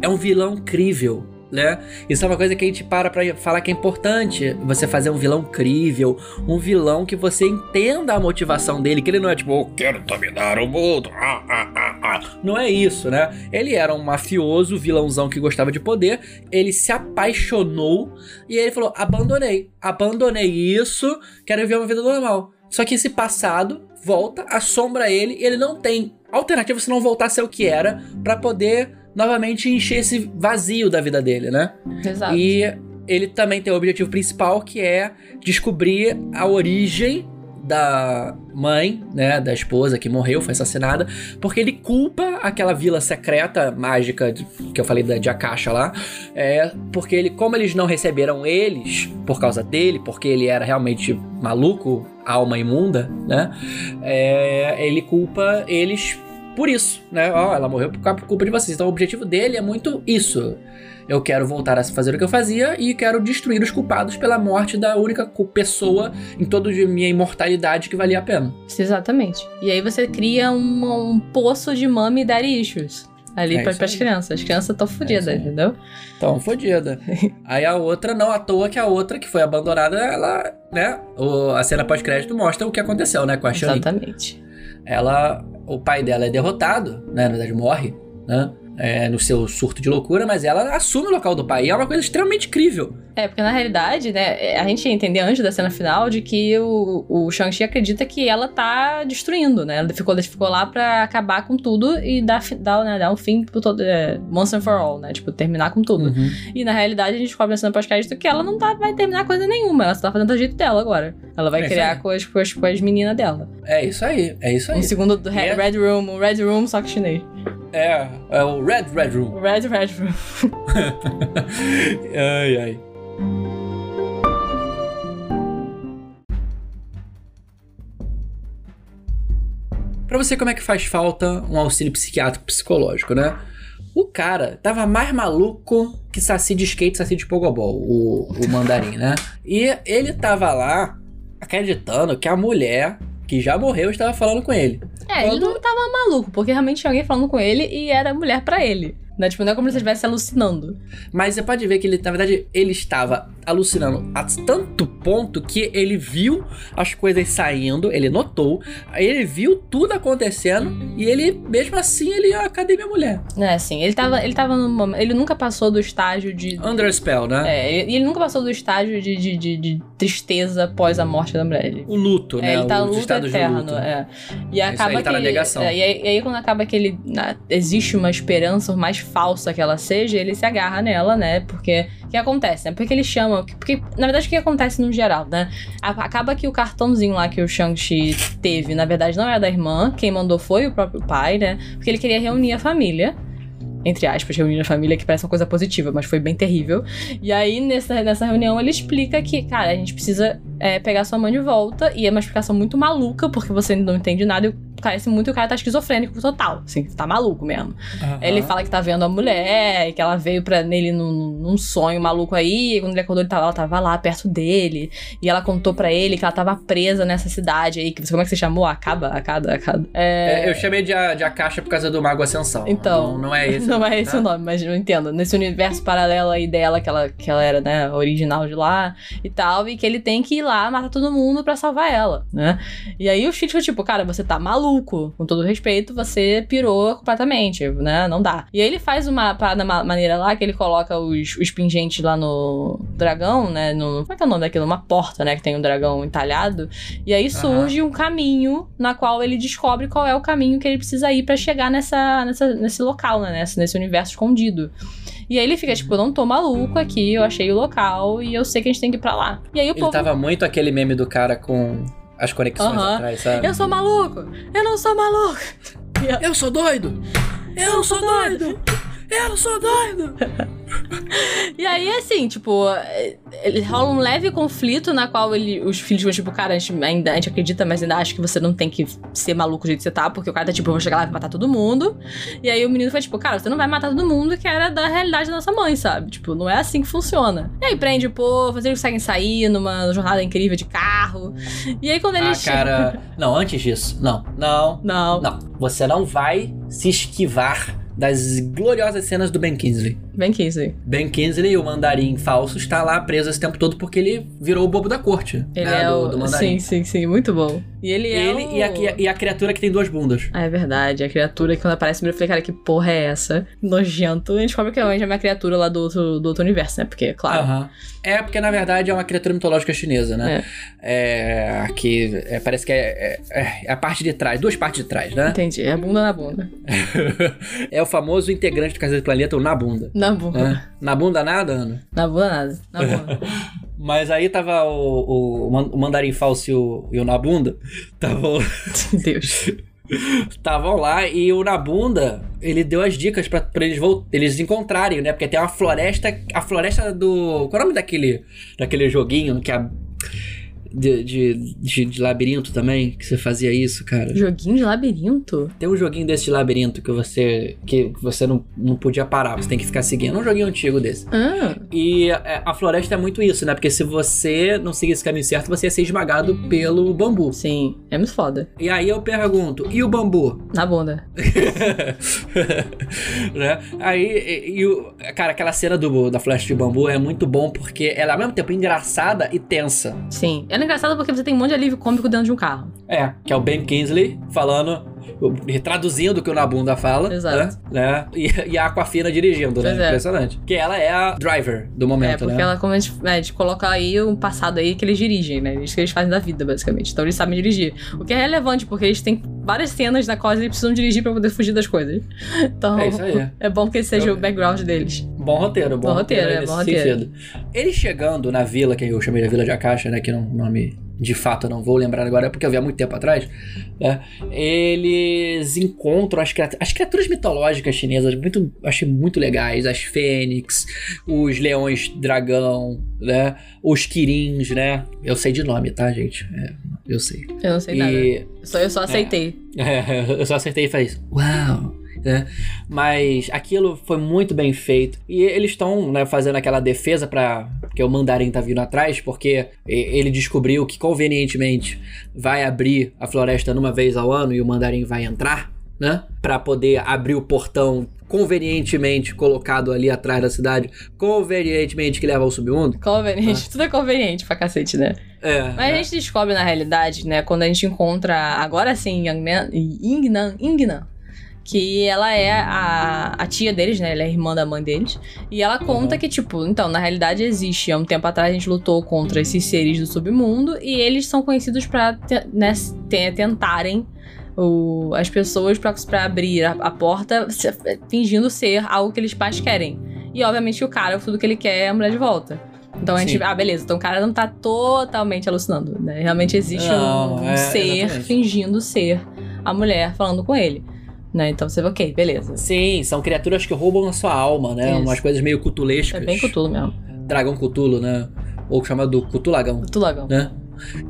é um vilão crível né? Isso é uma coisa que a gente para pra falar que é importante você fazer um vilão crível, um vilão que você entenda a motivação dele, que ele não é tipo, eu quero dominar o mundo, ah, ah, ah, ah. Não é isso, né? Ele era um mafioso, vilãozão que gostava de poder, ele se apaixonou e ele falou: abandonei, abandonei isso, quero viver uma vida normal. Só que esse passado volta, assombra ele ele não tem alternativa se não voltar a ser o que era para poder novamente encher esse vazio da vida dele, né? Exato. E ele também tem o objetivo principal que é descobrir a origem da mãe, né, da esposa que morreu, foi assassinada, porque ele culpa aquela vila secreta mágica de, que eu falei da de Akasha lá, é porque ele, como eles não receberam eles por causa dele, porque ele era realmente maluco, alma imunda, né, é, ele culpa eles por isso, né? Ó, ela morreu por culpa de vocês. Então o objetivo dele é muito isso. Eu quero voltar a fazer o que eu fazia e quero destruir os culpados pela morte da única pessoa em toda a minha imortalidade que valia a pena. Exatamente. E aí você cria um, um poço de mami daddy issues ali é para as crianças. As crianças estão fodidas, é entendeu? Estão fodidas. aí a outra, não à toa que a outra que foi abandonada, ela, né? O, a cena pós-crédito mostra o que aconteceu, né? Com a Shani. Exatamente. Ela o pai dela é derrotado, né? Na verdade, morre, né? É, no seu surto de loucura, mas ela assume o local do pai. E é uma coisa extremamente incrível. É, porque na realidade, né, a gente ia entender antes da cena final de que o, o Shang-Chi acredita que ela tá destruindo, né? Ela ficou, ficou lá pra acabar com tudo e dar, dar, né, dar um fim pro todo. É, once and for all, né? Tipo, terminar com tudo. Uhum. E na realidade a gente descobre na cena pós-crédito que ela não tá, vai terminar coisa nenhuma. Ela só tá fazendo do jeito dela agora. Ela vai é criar com as, com, as, com as meninas dela. É isso aí, é isso aí. Um segundo do Red, Red Room, o Red Room só que chinês. É, é o Red Red Room. Red Red Room. ai, ai. Pra você, como é que faz falta um auxílio psiquiátrico psicológico, né? O cara tava mais maluco que saci de skate, saci de pogobol, o, o mandarim, né? E ele tava lá acreditando que a mulher que já morreu estava falando com ele. É, Quando... ele não tava maluco, porque realmente tinha alguém falando com ele e era mulher para ele. Né? Tipo, não é como se ele estivesse alucinando. Mas você pode ver que ele, na verdade, ele estava alucinando a tanto ponto que ele viu as coisas saindo, ele notou, ele viu tudo acontecendo e ele, mesmo assim, ele, ah, cadê minha mulher? É, sim, ele tava, ele tava ele nunca passou do estágio de... Under spell, né? É, ele, ele nunca passou do estágio de, de, de, de, tristeza após a morte da mulher. Ele, o luto, é, né? Ele tá o luto eterno, luto. é. E acaba aí, ele tá na negação. É, e, aí, e aí quando acaba que ele, na, existe uma esperança, mais falsa que ela seja, ele se agarra nela, né? Porque o que acontece, né? Porque ele chama. Porque, na verdade, o que acontece no geral, né? Acaba que o cartãozinho lá que o Shang-Chi teve, na verdade, não era da irmã. Quem mandou foi o próprio pai, né? Porque ele queria reunir a família. Entre aspas, reunir a família, que parece uma coisa positiva, mas foi bem terrível. E aí, nessa, nessa reunião, ele explica que, cara, a gente precisa é, pegar sua mãe de volta. E é uma explicação muito maluca, porque você não entende nada e parece muito que o cara tá esquizofrênico total. Assim, tá maluco mesmo. Ele fala que tá vendo a mulher, que ela veio pra, nele num, num sonho maluco aí. E quando ele acordou, ele tava, ela tava lá perto dele. E ela contou pra ele que ela tava presa nessa cidade aí. Que, como é que você chamou? Acaba? Acaba? Acaba. É, É, eu chamei de a, de a caixa por causa do Mago Ascensão. Então, Não, não é esse. Não é esse tá? o nome, mas eu entendo. Nesse universo paralelo aí dela, que ela, que ela era, né, original de lá e tal, e que ele tem que ir lá matar todo mundo pra salvar ela, né? E aí o foi tipo, cara, você tá maluco. Com todo respeito, você pirou completamente, né? Não dá. E aí ele faz uma parada ma- maneira lá, que ele coloca os, os pingentes lá no dragão, né? No, como é que é o nome daquilo? Uma porta, né? Que tem um dragão entalhado. E aí surge um caminho na qual ele descobre qual é o caminho que ele precisa ir pra chegar nessa, nessa, nesse local, né? Nesse, nesse universo escondido. E aí ele fica, tipo, eu não tô maluco aqui, eu achei o local e eu sei que a gente tem que ir pra lá. E aí o Ele povo. tava muito aquele meme do cara com as conexões atrás, sabe? Eu sou maluco! Eu não sou maluco! Eu sou doido! Eu sou doido! Eu sou doido! E aí, assim, tipo, ele rola um leve conflito na qual ele, os filhos vão, tipo, cara, a gente ainda a gente acredita, mas ainda acha que você não tem que ser maluco do jeito que você tá, porque o cara tá, tipo, eu vou chegar lá e matar todo mundo. E aí o menino foi, tipo, cara, você não vai matar todo mundo que era da realidade da nossa mãe, sabe? Tipo, não é assim que funciona. E aí prende o povo, eles conseguem sair numa jornada incrível de carro. E aí quando Ah, eles chegam- cara. Não, antes disso. Não, não, Não, não. Você não vai se esquivar das gloriosas cenas do Ben Kingsley. Isso aí. Ben Kingsley, o mandarim falso, está lá preso esse tempo todo porque ele virou o bobo da corte. Ele né, é do, o. do mandarim. sim, sim, sim, muito bom. E ele é. Ele o... e, a, e a criatura que tem duas bundas. Ah, é verdade. A criatura que quando aparece, eu falei, cara, que porra é essa? Nojento. A gente descobre que realmente é uma criatura lá do outro, do outro universo, né? Porque, claro. É, porque na verdade é uma criatura mitológica chinesa, né? É. que é, parece que é, é- é a parte de trás, duas partes de trás, né? Entendi. É a bunda na bunda. é o famoso integrante do Casa do Planeta, o Nabunda. Na bunda. né? Na bunda nada, Ana? Na bunda nada. Na bunda. Mas aí tava o, o, o mandarim falso e o, e o Nabunda. Estavam Deus. estavam lá e o Nabunda, ele deu as dicas pra, pra eles vol- eles encontrarem, né? Porque tem uma floresta, a floresta do... Qual é o nome daquele, daquele joguinho que a... De, de, de, de labirinto também, que você fazia isso, cara. Joguinho de labirinto? Tem um joguinho desse de labirinto que você que você não, não podia parar, você tem que ficar seguindo. É um joguinho antigo desse. Ah, E a, a floresta é muito isso, né? Porque se você não seguir esse caminho certo, você ia ser esmagado pelo bambu. sim. É muito foda. E aí eu pergunto, e o bambu? Na bunda. né? Aí, e, o, cara, aquela cena do, da floresta de bambu é muito bom porque ela é ao mesmo tempo engraçada e tensa. Sim. É engraçado porque você tem um monte de alívio cômico dentro de um carro. É, que é o Ben Kingsley falando, traduzindo o que o Nabunda fala. Exato. Né? E, e a Aquafina dirigindo, né? Pois é. Impressionante. Que ela é a driver do momento, é, porque né? ela, como a gente, é, a gente coloca aí um passado aí que eles dirigem, né? Isso que eles fazem da vida, basicamente. Então eles sabem dirigir. O que é relevante, porque eles têm várias cenas na qual eles precisam dirigir pra poder fugir das coisas. Então, É isso aí. é bom que esse seja Eu- o background deles. Bom roteiro, bom, Bom roteiro, roteiro, é, bom roteiro. sentido. Ele chegando na vila, que eu chamei de Vila de Akasha, né? Que não nome de fato eu não vou lembrar agora, é porque eu vi há muito tempo atrás. Né, eles encontram as criaturas, as criaturas mitológicas chinesas, muito, achei muito legais. As fênix, os leões dragão, né? Os quirins, né? Eu sei de nome, tá, gente? É, eu sei. Eu não sei nada. E Só, eu só aceitei. é, eu só acertei e falei, uau! Né? Mas aquilo foi muito bem feito. E eles estão né, fazendo aquela defesa para que o Mandarim tá vindo atrás, porque ele descobriu que convenientemente vai abrir a floresta numa vez ao ano e o Mandarim vai entrar, né? Para poder abrir o portão convenientemente colocado ali atrás da cidade, convenientemente que leva ao submundo. Conveniente. Tudo é conveniente pra cacete, né? É. Mas a gente descobre na realidade, né, quando a gente encontra, agora sim, Yangnan, Yingnan, Yingnan, que ela é a, a tia deles, né? Ela é irmã da mãe deles. E ela conta Uhum. que, tipo, então, na realidade existe. Há um tempo atrás a gente lutou contra esses seres do submundo e eles são conhecidos pra né, te- tentarem o, as pessoas pra, pra abrir a, a porta se- fingindo ser algo que eles pais querem. E obviamente o cara, tudo que ele quer é a mulher de volta. Então a gente. Sim. Ah, beleza. Então o cara não tá totalmente alucinando. Né? Realmente existe Não, um é, ser exatamente. fingindo ser a mulher falando com ele. Né? Então você, ok, beleza. Sim, são criaturas que roubam a sua alma, né? Isso. Umas coisas meio cutulescas. É bem cutulo mesmo. Dragão cutulo, né? Ou chamado cutulagão, Cutulagão. né?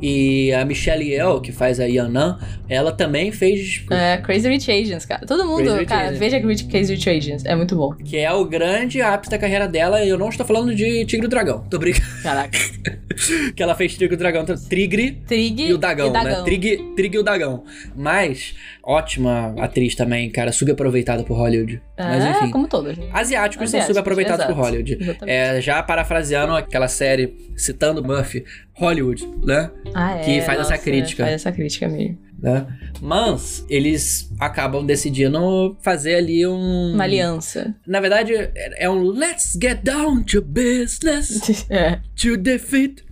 E a Michelle Yeoh, que faz a Yanan, ela também fez... É, Crazy Rich Asians, cara. Todo mundo, Crazy cara, veja Rich- Crazy Rich Asians. É muito bom. Que é o grande ápice da carreira dela. E eu não estou falando de Tigre e o Dragão. Tô brincando. Caraca. que ela fez Tigre e o Dragão. Trigre Trig e o Dagão, e né? Dagão. Trig, Trig e o Dagão. Mas, ótima atriz também, cara. Subaproveitada por Hollywood. Mas É, enfim. como todos. Asiáticos são subaproveitados por. Hollywood. É, já parafraseando aquela série, citando Buffy, Hollywood, né? Ah, é, que faz essa crítica. Faz essa crítica mesmo. né? Mas eles acabam decidindo fazer ali um. Uma aliança. Na verdade, é é um Let's get down to business é, to defeat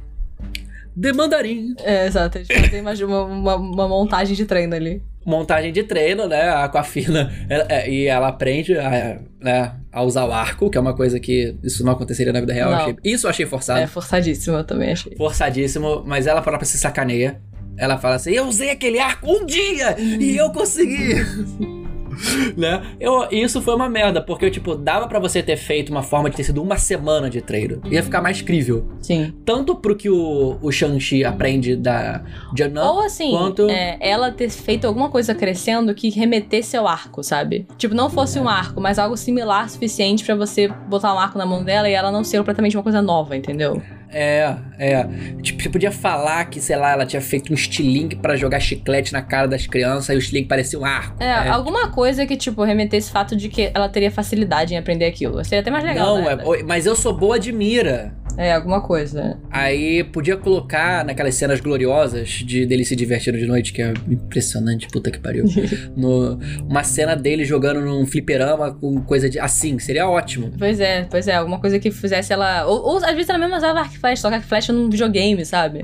the mandarim. é, exato. Eles fazem uma, uma, uma- uma montagem de treino ali. Montagem de treino, né? A Aquafina. é- e ela aprende a, né, a usar o arco, que é uma coisa que isso não aconteceria na vida real. Não. Achei- isso eu achei forçado. É forçadíssimo, eu também achei. forçadíssimo, mas ela própria se sacaneia. Ela fala assim: Eu usei aquele arco um dia e eu consegui. né? Eu, isso foi uma merda, porque, tipo, dava pra você ter feito uma forma de ter sido uma semana de treino. Ia ficar mais crível. Sim. Tanto pro que o, o Shang-Chi aprende da Janan, Ou assim, quanto. é, ela ter feito alguma coisa crescendo que remetesse ao arco, sabe? Tipo, não fosse um arco, mas algo similar suficiente pra você botar um arco na mão dela e ela não ser completamente uma coisa nova, entendeu? É, é. Tipo, você podia falar que, sei lá, ela tinha feito um estilingue pra jogar chiclete na cara das crianças e o estilingue parecia um arco. É, alguma coisa que, tipo, remetesse fato de que ela teria facilidade em aprender aquilo. Seria até mais legal, Não, né? é, mas eu sou boa de mira. É, alguma coisa. Aí podia colocar naquelas cenas gloriosas de dele se divertindo de noite, que é impressionante, puta que pariu. no, uma cena dele jogando num fliperama com coisa de. Assim, seria ótimo. Pois é, pois é, alguma coisa que fizesse ela. Ou, ou às vezes ela mesmo usava arco e flecha, só que arco e flecha num videogame, sabe?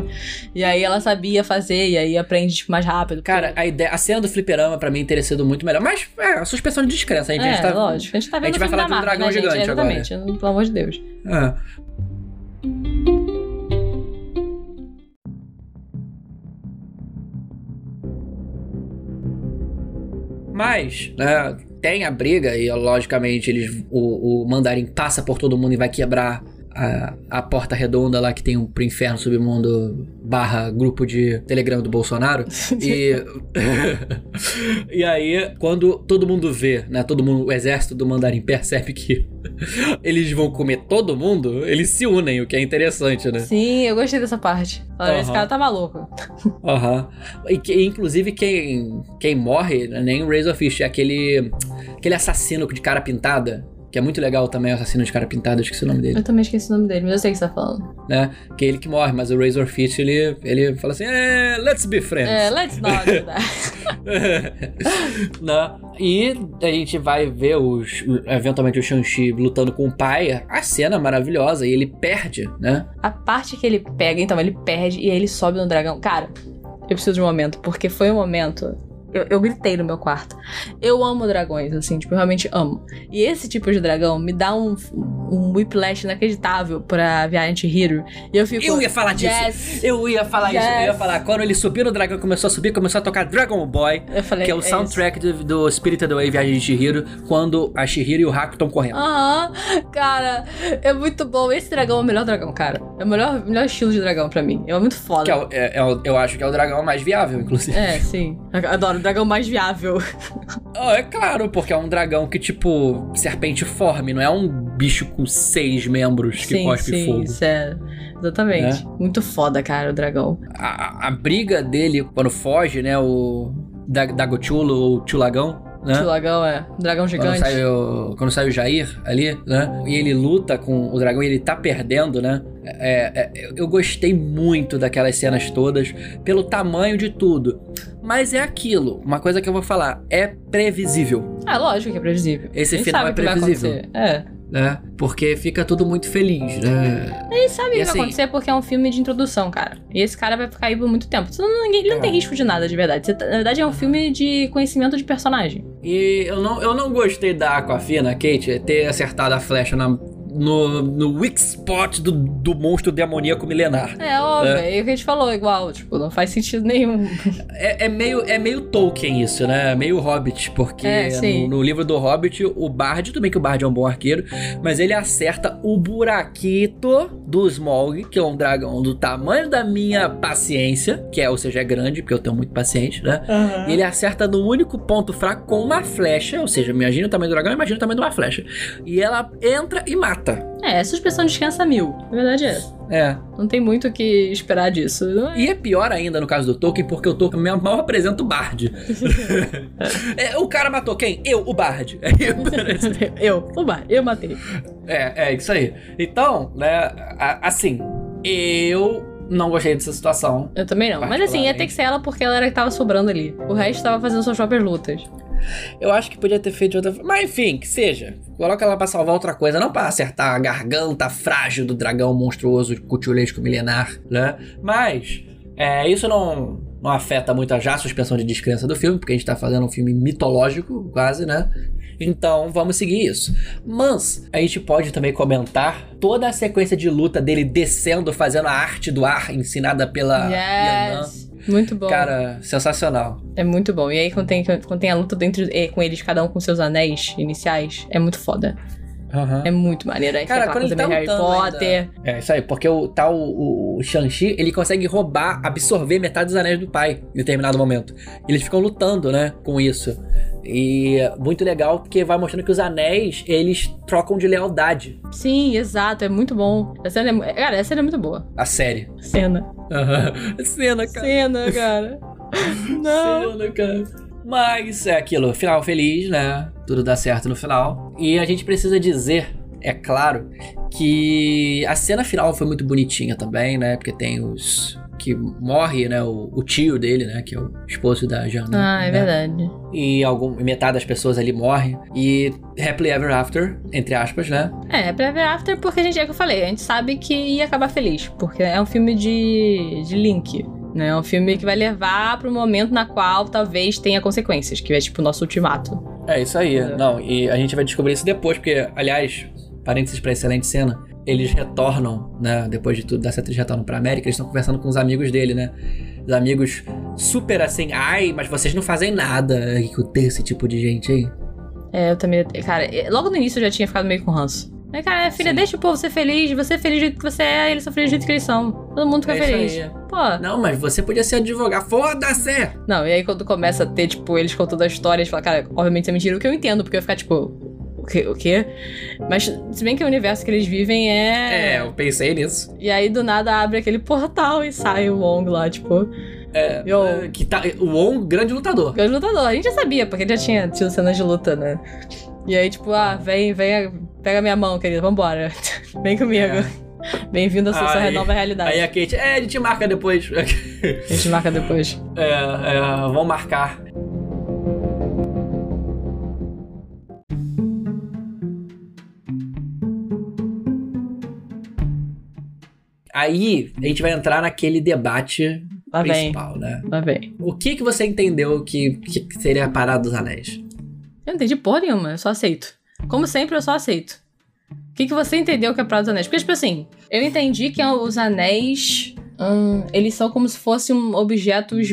E aí ela sabia fazer, e aí aprende tipo, mais rápido. Cara, a, ideia, a cena do fliperama pra mim teria sido muito melhor. Mas, é, a suspensão de descrença. A gente, é, a gente tá. lógico. A gente tá vendo a gente vai falar um Marvel, dragão né, gente? gigante agora. Exatamente, pelo amor de Deus. É. Mas, né, tem a briga e, logicamente, eles, o, o mandarim passa por todo mundo e vai quebrar a, a porta redonda lá que tem um pro inferno submundo barra grupo de telegrama do Bolsonaro. e, e aí, quando todo mundo vê, né, todo mundo, o exército do mandarim percebe que eles vão comer todo mundo, eles se unem, o que é interessante, né? Sim, eu gostei dessa parte. Olha, esse Aham. cara tá maluco. Aham. E que, inclusive, quem, quem morre, né, nem o Razorfish, é aquele, aquele assassino de cara pintada, que é muito legal também, o assassino de cara pintada, é o nome dele, Eu também esqueci o nome dele, mas eu sei o que você tá falando. né? Que é ele que morre, mas o Razorfish, ele, ele fala assim, é, let's be friends. É, let's not do that. né? E a gente vai ver os, eventualmente o Shang-Chi lutando com o pai, a cena maravilhosa, e ele perde, né? A parte que ele pega, então, ele perde e aí ele sobe no dragão. Cara, eu preciso de um momento, porque foi um momento. Eu, eu gritei no meu quarto. Eu amo dragões, assim, tipo, eu realmente amo. E esse tipo de dragão me dá um, um whiplash inacreditável pra Viagem de Hero. E eu fico. Eu ia falar disso. Yes! Eu ia falar isso, eu ia Yes! falar. Quando ele subiu no dragão, começou a subir, começou a tocar Dragon Boy, Eu falei. que é o isso. soundtrack do, do Spirited Away Viagem de Shihiro, quando a Shihiro e o Haku estão correndo. Aham, cara, é muito bom. Esse dragão é o melhor dragão, cara. É o melhor, melhor estilo de dragão pra mim. É muito foda. É, o- é- é o- eu acho que é o dragão mais viável, inclusive. É, sim. Eu Adoro, dragão mais viável. Ah, é claro, porque é um dragão que, tipo, serpentiforme, não é um bicho com seis membros que sim, cospe sim, fogo. isso é. Exatamente. Muito foda, cara, o dragão. A, a briga dele quando foge, né? O Da- Dagochulo ou Chulagão, né? O dragão é. Dragão Quando gigante. sai, o, quando sai o Jair ali, né? E ele luta com o dragão e ele tá perdendo, né? É, é, eu gostei muito daquelas cenas todas, pelo tamanho de tudo. Mas é aquilo, uma coisa que eu vou falar, é previsível. Ah, lógico que é previsível. Esse gente final é previsível. É. né? Porque fica tudo muito feliz, né? Ele sabe o que E vai assim- acontecer porque é um filme de introdução, cara. E esse cara vai ficar aí por muito tempo. Ninguém, ele não tem É. risco de nada, de verdade. Tá- na verdade, é um filme de conhecimento de personagem. E eu não, eu não gostei da Aquafina, Kate, ter acertado a flecha na, no, no weak spot do, do monstro demoníaco milenar. É óbvio, é. o que a gente falou, igual. Tipo, não faz sentido nenhum. É, é meio, é meio Tolkien isso, né? É Meio Hobbit, porque É, no, no livro do Hobbit, o Bard, tudo bem que o Bard é um bom arqueiro, mas ele acerta o buraquito do Smaug, que é um dragão do tamanho da minha paciência, que é, ou seja, é grande, porque eu tenho muito paciente, né? E ele acerta no único ponto fraco com uma flecha, ou seja, imagina o tamanho do dragão, imagina o tamanho de uma flecha. E ela entra e mata. É, suspensão de descansa mil. Na verdade é. É. Não tem muito o que esperar disso. É- E é pior ainda no caso do Tolkien, porque o Tolkien mal apresenta o Bard. É, o cara matou quem? Eu, o Bard. eu, o bar, eu matei. É, é isso aí. Então, né, assim, eu não gostei dessa situação. Eu também não. Mas assim, ia ter que ser ela porque ela era que tava sobrando ali. O resto tava fazendo suas próprias lutas. Eu acho que podia ter feito de outra forma. Mas enfim, que seja. Coloca ela pra salvar outra coisa, não pra acertar a garganta frágil do dragão monstruoso cutulesco milenar, né? Mas, é, isso não, não afeta muito a já suspensão de descrença do filme, porque a gente tá fazendo um filme mitológico, quase, né? Então vamos seguir isso. Mas a gente pode também comentar toda a sequência de luta dele descendo, fazendo a arte do ar ensinada pela Yanã. Yes. Muito bom. Cara, sensacional. É muito bom. E aí, quando tem, quando tem a luta dentro eh, com eles, cada um com seus anéis iniciais, é muito foda. Aham. É muito maneiro. Aí Cara, quando ele tá Harry lutando Potter. É, isso aí, porque o tal o, o Shang-Chi, ele consegue roubar, absorver metade dos anéis do pai em determinado momento. E eles ficam lutando, né, com isso. E é muito legal porque vai mostrando que os anéis, eles trocam de lealdade. Sim, exato. É muito bom. Essa cena é, cara, essa cena é muito boa. A série. Cena. Aham. Cena, cara. Cena, cara. Não. Cena, cara. Mas é aquilo, final feliz, né? Tudo dá certo no final. E a gente precisa dizer, é claro, que a cena final foi muito bonitinha também, né? Porque tem os. Que morre, né? O, o tio dele, né? Que é o esposo da Jana. Ah, é né? verdade. E algum, metade das pessoas ali morre. E Happily Ever After, entre aspas, né? É, pra Ever After, porque a gente, é o que eu falei, a gente sabe que ia acabar feliz. Porque é um filme de, de link. Né? É um filme que vai levar pro momento na qual talvez tenha consequências, que é tipo o nosso ultimato. É isso aí. É. Não, e a gente vai descobrir isso depois, porque, aliás, parênteses pra excelente cena, eles retornam, né? Depois de tudo da seta, eles retornam pra América, eles estão conversando com os amigos dele, né? Os amigos super assim, ai, mas vocês não fazem nada. Que eu tenho esse tipo de gente aí. É, eu também. Cara, logo no início eu já tinha ficado meio com ranço. Mas, cara, filha, Sim. deixa o povo ser feliz, você é feliz do jeito que você é, eles são felizes do jeito que eles são. Todo mundo fica É feliz. Pô. Não, mas você podia ser advogado. Foda-se! Não, e aí quando começa a ter, tipo, eles contando a história, eles falam, cara, obviamente isso é mentira, o que eu entendo, porque eu ia ficar, tipo, o quê? O quê? Mas, se bem que o universo que eles vivem é. É, eu pensei nisso. E aí, do nada, abre aquele portal e sai o Wong lá, tipo. É, Eu- é, que tá, o On, grande lutador. Grande lutador. A gente já sabia, porque ele já tinha tido cenas de luta, né? E aí, tipo, ah, vem, vem, pega minha mão, querido, vambora. vem comigo. Bem-vindo à sua, nova realidade. Aí a Kate, é, a gente marca depois. A gente marca depois. é, é, vamos marcar. Aí a gente vai entrar naquele debate Lá vem, principal, né? lá vem. O que que você entendeu que, que seria a parada dos anéis? Eu não entendi porra nenhuma, eu só aceito. Como sempre, eu só aceito. O que, que você entendeu que é Praia dos Anéis? Porque, tipo assim, eu entendi que os anéis. Hum, eles são como se fossem objetos.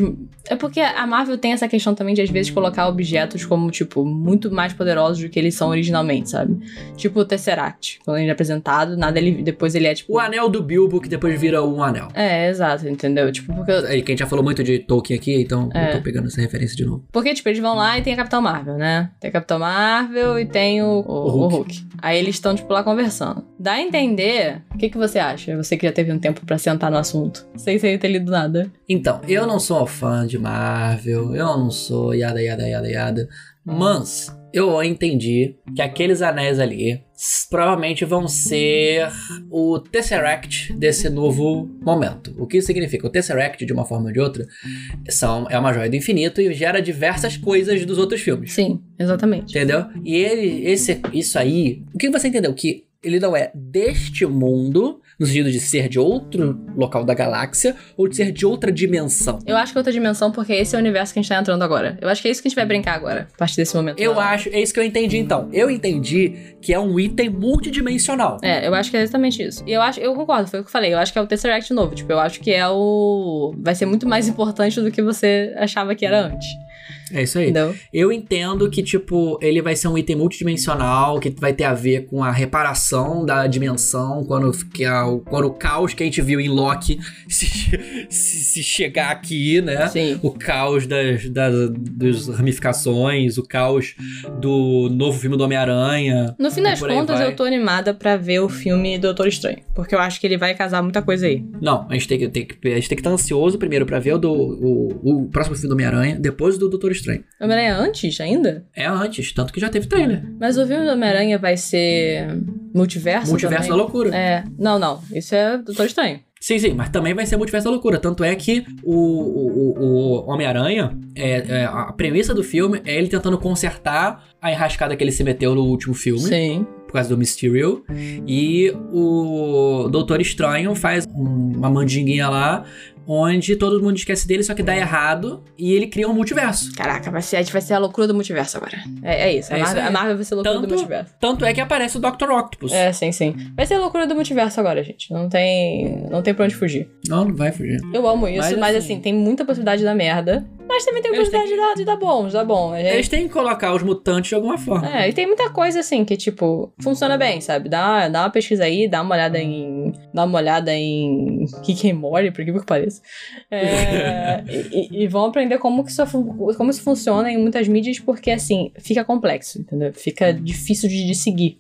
É porque a Marvel tem essa questão também de, às vezes, colocar objetos como, tipo, muito mais poderosos do que eles são originalmente, sabe? Tipo o Tesseract. Quando ele é apresentado, nada ele. Depois ele é, tipo. O anel do Bilbo, que depois vira um anel. É, exato, entendeu? Tipo, porque. É, que a gente já falou muito de Tolkien aqui, então É. eu tô pegando essa referência de novo. Porque, tipo, eles vão lá e tem a Capitão Marvel, né? Tem a Capitão Marvel e tem o, o, O o Hulk. Hulk. Aí eles estão, tipo, lá conversando. Dá a entender. O que, que você acha? Você que já teve um tempo pra sentar no assunto. Sem sem ter lido nada. Então, eu não sou um fã de Marvel, eu não sou yada, yada, yada, yada. Mas eu entendi que aqueles anéis ali provavelmente vão ser o Tesseract desse novo momento. O que isso significa? O Tesseract, de uma forma ou de outra, são, é uma joia do infinito e gera diversas coisas dos outros filmes. Sim, exatamente. Entendeu? E ele, esse, isso aí, o que você entendeu? Que ele não é deste mundo, no sentido de ser de outro local da galáxia, ou de ser de outra dimensão. Eu acho que é outra dimensão, porque esse é o universo que a gente tá entrando agora. Eu acho que é isso que a gente vai brincar agora, a partir desse momento. Eu acho, é isso que eu entendi então. Eu entendi que é um item multidimensional. É, eu acho que é exatamente isso. E eu acho, eu concordo, foi o que eu falei. Eu acho que é o Tesseract novo. Tipo, eu acho que é o. Vai ser muito mais importante do que você achava que era antes. É isso aí. Entendeu? Eu entendo que, tipo, ele vai ser um item multidimensional, que vai ter a ver com a reparação da dimensão, quando, que o, quando o caos que a gente viu em Loki se, se, se chegar aqui, né? Sim. O caos das, das, das ramificações, o caos do novo filme do Homem-Aranha. No fim das contas, vai. eu tô animada pra ver o filme Doutor Estranho. Porque eu acho que ele vai casar muita coisa aí. Não, a gente tem que, tem que, a gente tem que estar ansioso primeiro pra ver o, do, o, o próximo filme do Homem-Aranha, depois do Doutor Estranho. Homem-Aranha antes ainda? É antes, tanto que já teve trailer. Mas o filme do Homem-Aranha vai ser multiverso? Multiverso da também? loucura. É. Não, não. Isso é Doutor Estranho. Sim, sim, mas também vai ser Multiverso da Loucura. Tanto é que o, o, o- Homem-Aranha, é, é, a premissa do filme é ele tentando consertar a enrascada que ele se meteu no último filme, Sim. por causa do Mysterio. E o Doutor Estranho faz um- uma mandinguinha lá, onde todo mundo esquece dele, só que dá errado, e ele cria um multiverso. Caraca, vai ser, a vai ser a loucura do multiverso agora. É, é isso. A É isso Marvel, a Marvel vai ser a loucura do Tanto- multiverso. Tanto é que aparece o Dr. Octopus. É, sim, sim. Vai ser a loucura do multiverso agora, gente. Não tem, não tem pra onde fugir. Não, não vai fugir. Eu amo isso, Mas, mas, assim- assim, tem muita possibilidade de dar merda. Mas também tem Eles possibilidade de, dar, de dar bom, de dar bom. É, Eles têm que colocar os mutantes de alguma forma. é, e tem muita coisa assim que, tipo, funciona bem, sabe? Dá, dá uma pesquisa aí, dá uma olhada em. Dá uma olhada em Rick and Morty, por que que pareça. É, e, e- vão aprender como que, isso, como isso funciona em muitas mídias, porque assim, fica complexo, entendeu? Fica difícil de, de seguir.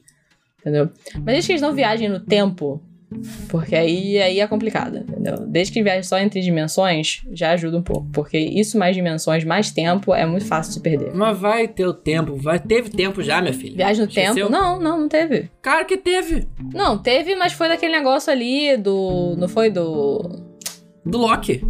Entendeu? Mas desde que eles não viajem no tempo, porque aí, aí é complicado, entendeu? Desde que viajem só entre dimensões, já ajuda um pouco. Porque isso mais dimensões, mais tempo, é muito fácil de se perder. Mas vai ter o tempo, vai. Teve tempo já, minha filha. Viagem no Esqueceu? tempo? Não, não, não teve. Claro que teve. Não, teve, mas foi daquele negócio ali do. Não foi do. Do Loki.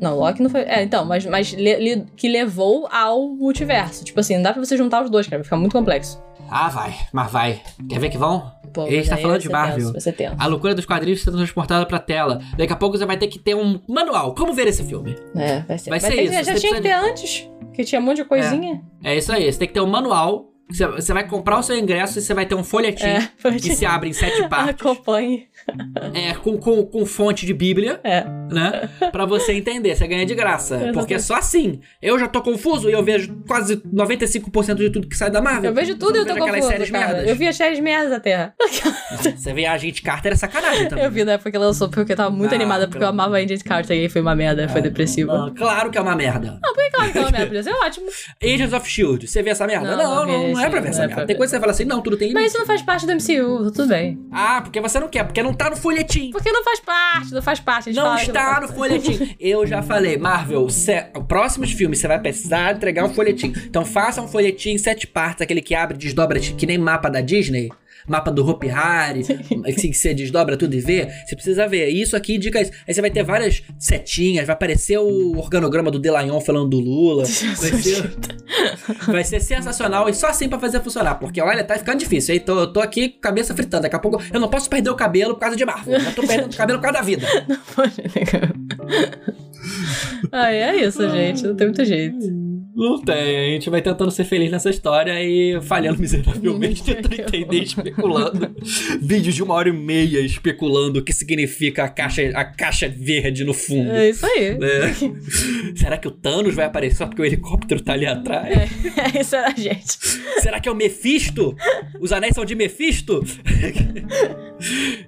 Não, Loki não foi. É, então, mas, mas le- le- que levou ao multiverso. Tipo assim, não dá pra você juntar os dois, cara. Vai ficar muito complexo. Ah, vai, mas vai. Quer ver que vão? Pô, Ele mas tá aí falando de Marvel. tenso, tenso. A loucura dos quadrinhos sendo transportada pra tela. Daqui a pouco você vai ter que ter um manual. Como ver esse filme? É, vai ser. Vai ser isso, Já, já tinha que ter antes. Que tinha um monte de coisinha. É isso aí. Você tem que ter um manual. Você, vai comprar o seu ingresso e você vai ter um folhetim É, que se abre em sete partes. Acompanhe. É, com, com, com fonte de Bíblia, É. né? Pra você entender. Você ganha de graça. Exatamente. Porque é só assim. Eu já tô confuso e eu vejo quase 95% de tudo que sai da Marvel. Eu vejo tudo e eu tô aquelas confusa, séries cara. merdas. Eu vi as séries merdas da Terra. Você vê a Agente Carter é sacanagem também. Eu vi na época que lançou, porque eu tava muito Ah, animada, porque eu amava a Agent Carter e foi uma merda, foi depressiva. Não, claro que é uma merda. Claro que é uma merda, podia ser ótimo. Agents of Shield, você vê essa merda? Não, Não, não não, não, é pra ver essa é merda. pra Tem coisa que você fala assim, não, tudo tem Mas limite. isso não faz parte do MCU, tudo bem. Ah, porque você não quer, porque não tá no folhetim. Porque não faz parte, não faz parte. Não está no folhetim. Eu já falei, Marvel, cê, próximos filmes você vai precisar entregar um folhetim. Então faça um folhetim em sete partes, aquele que abre e desdobra que nem mapa da Disney. Mapa do Hopi Hari, assim que você desdobra tudo e vê. Você precisa ver. Isso aqui indica isso. Aí você vai ter várias setinhas, vai aparecer o organograma do Delayon falando do Lula. Vai ser, vai ser sensacional e só assim pra fazer funcionar. Porque olha, tá ficando difícil, hein? Tô, eu tô aqui cabeça fritando. Daqui a pouco eu não posso perder o cabelo por causa de Marvel. Eu tô perdendo o cabelo por causa da vida. Ai, é isso, gente. Não tem muito jeito. Não tem, a gente vai tentando ser feliz nessa história e falhando miseravelmente, tentando entender, especulando. Vídeos de uma hora e meia especulando o que significa a caixa, a caixa verde no fundo. É isso aí. É. Será que o Thanos vai aparecer só porque o helicóptero tá ali atrás? É isso a gente. Será que é o Mephisto? Os anéis são de Mephisto?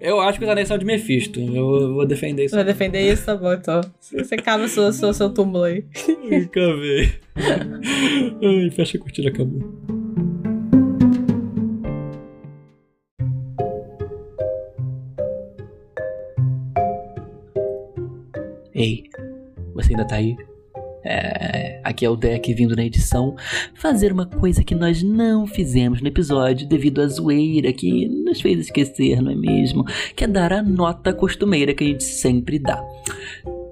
Eu acho que os anéis são de Mephisto. Eu vou defender isso. Vai defender isso, tá bom, então. Você cava sua, sua, seu túmulo aí. Nunca vi. Ai, fecha a cortina, acabou. Ei, você ainda tá aí? É, aqui é o deck vindo na edição fazer uma coisa que nós não fizemos no episódio devido à zoeira que nos fez esquecer, não é mesmo? Que é dar a nota costumeira que a gente sempre dá.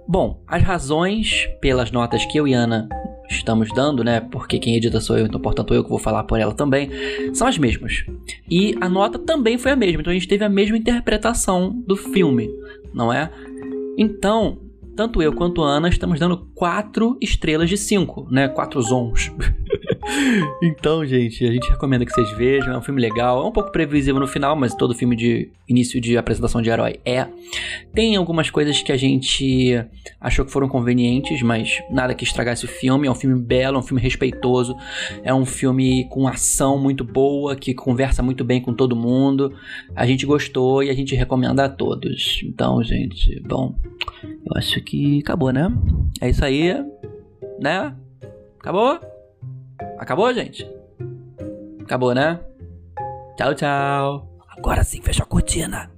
Bom, as razões pelas notas que eu e Ana estamos dando, né? Porque quem edita sou eu, então portanto eu que vou falar por ela também, são as mesmas. E a nota também foi a mesma, então a gente teve a mesma interpretação do filme, não é? Então, tanto eu quanto a Ana estamos dando 4 estrelas de 5, né? 4 zons. então, gente, a gente recomenda que vocês vejam. É um filme legal. É um pouco previsível no final, mas todo filme de início de apresentação de herói é. Tem algumas coisas que a gente achou que foram convenientes, mas nada que estragasse o filme. É um filme belo, é um filme respeitoso. É um filme com ação muito boa, que conversa muito bem com todo mundo. A gente gostou e a gente recomenda a todos. Então, gente, bom, eu acho que acabou, né? É isso aí, né? Acabou? Acabou, gente? Acabou, né? Tchau, tchau. Agora sim, fecha a cortina.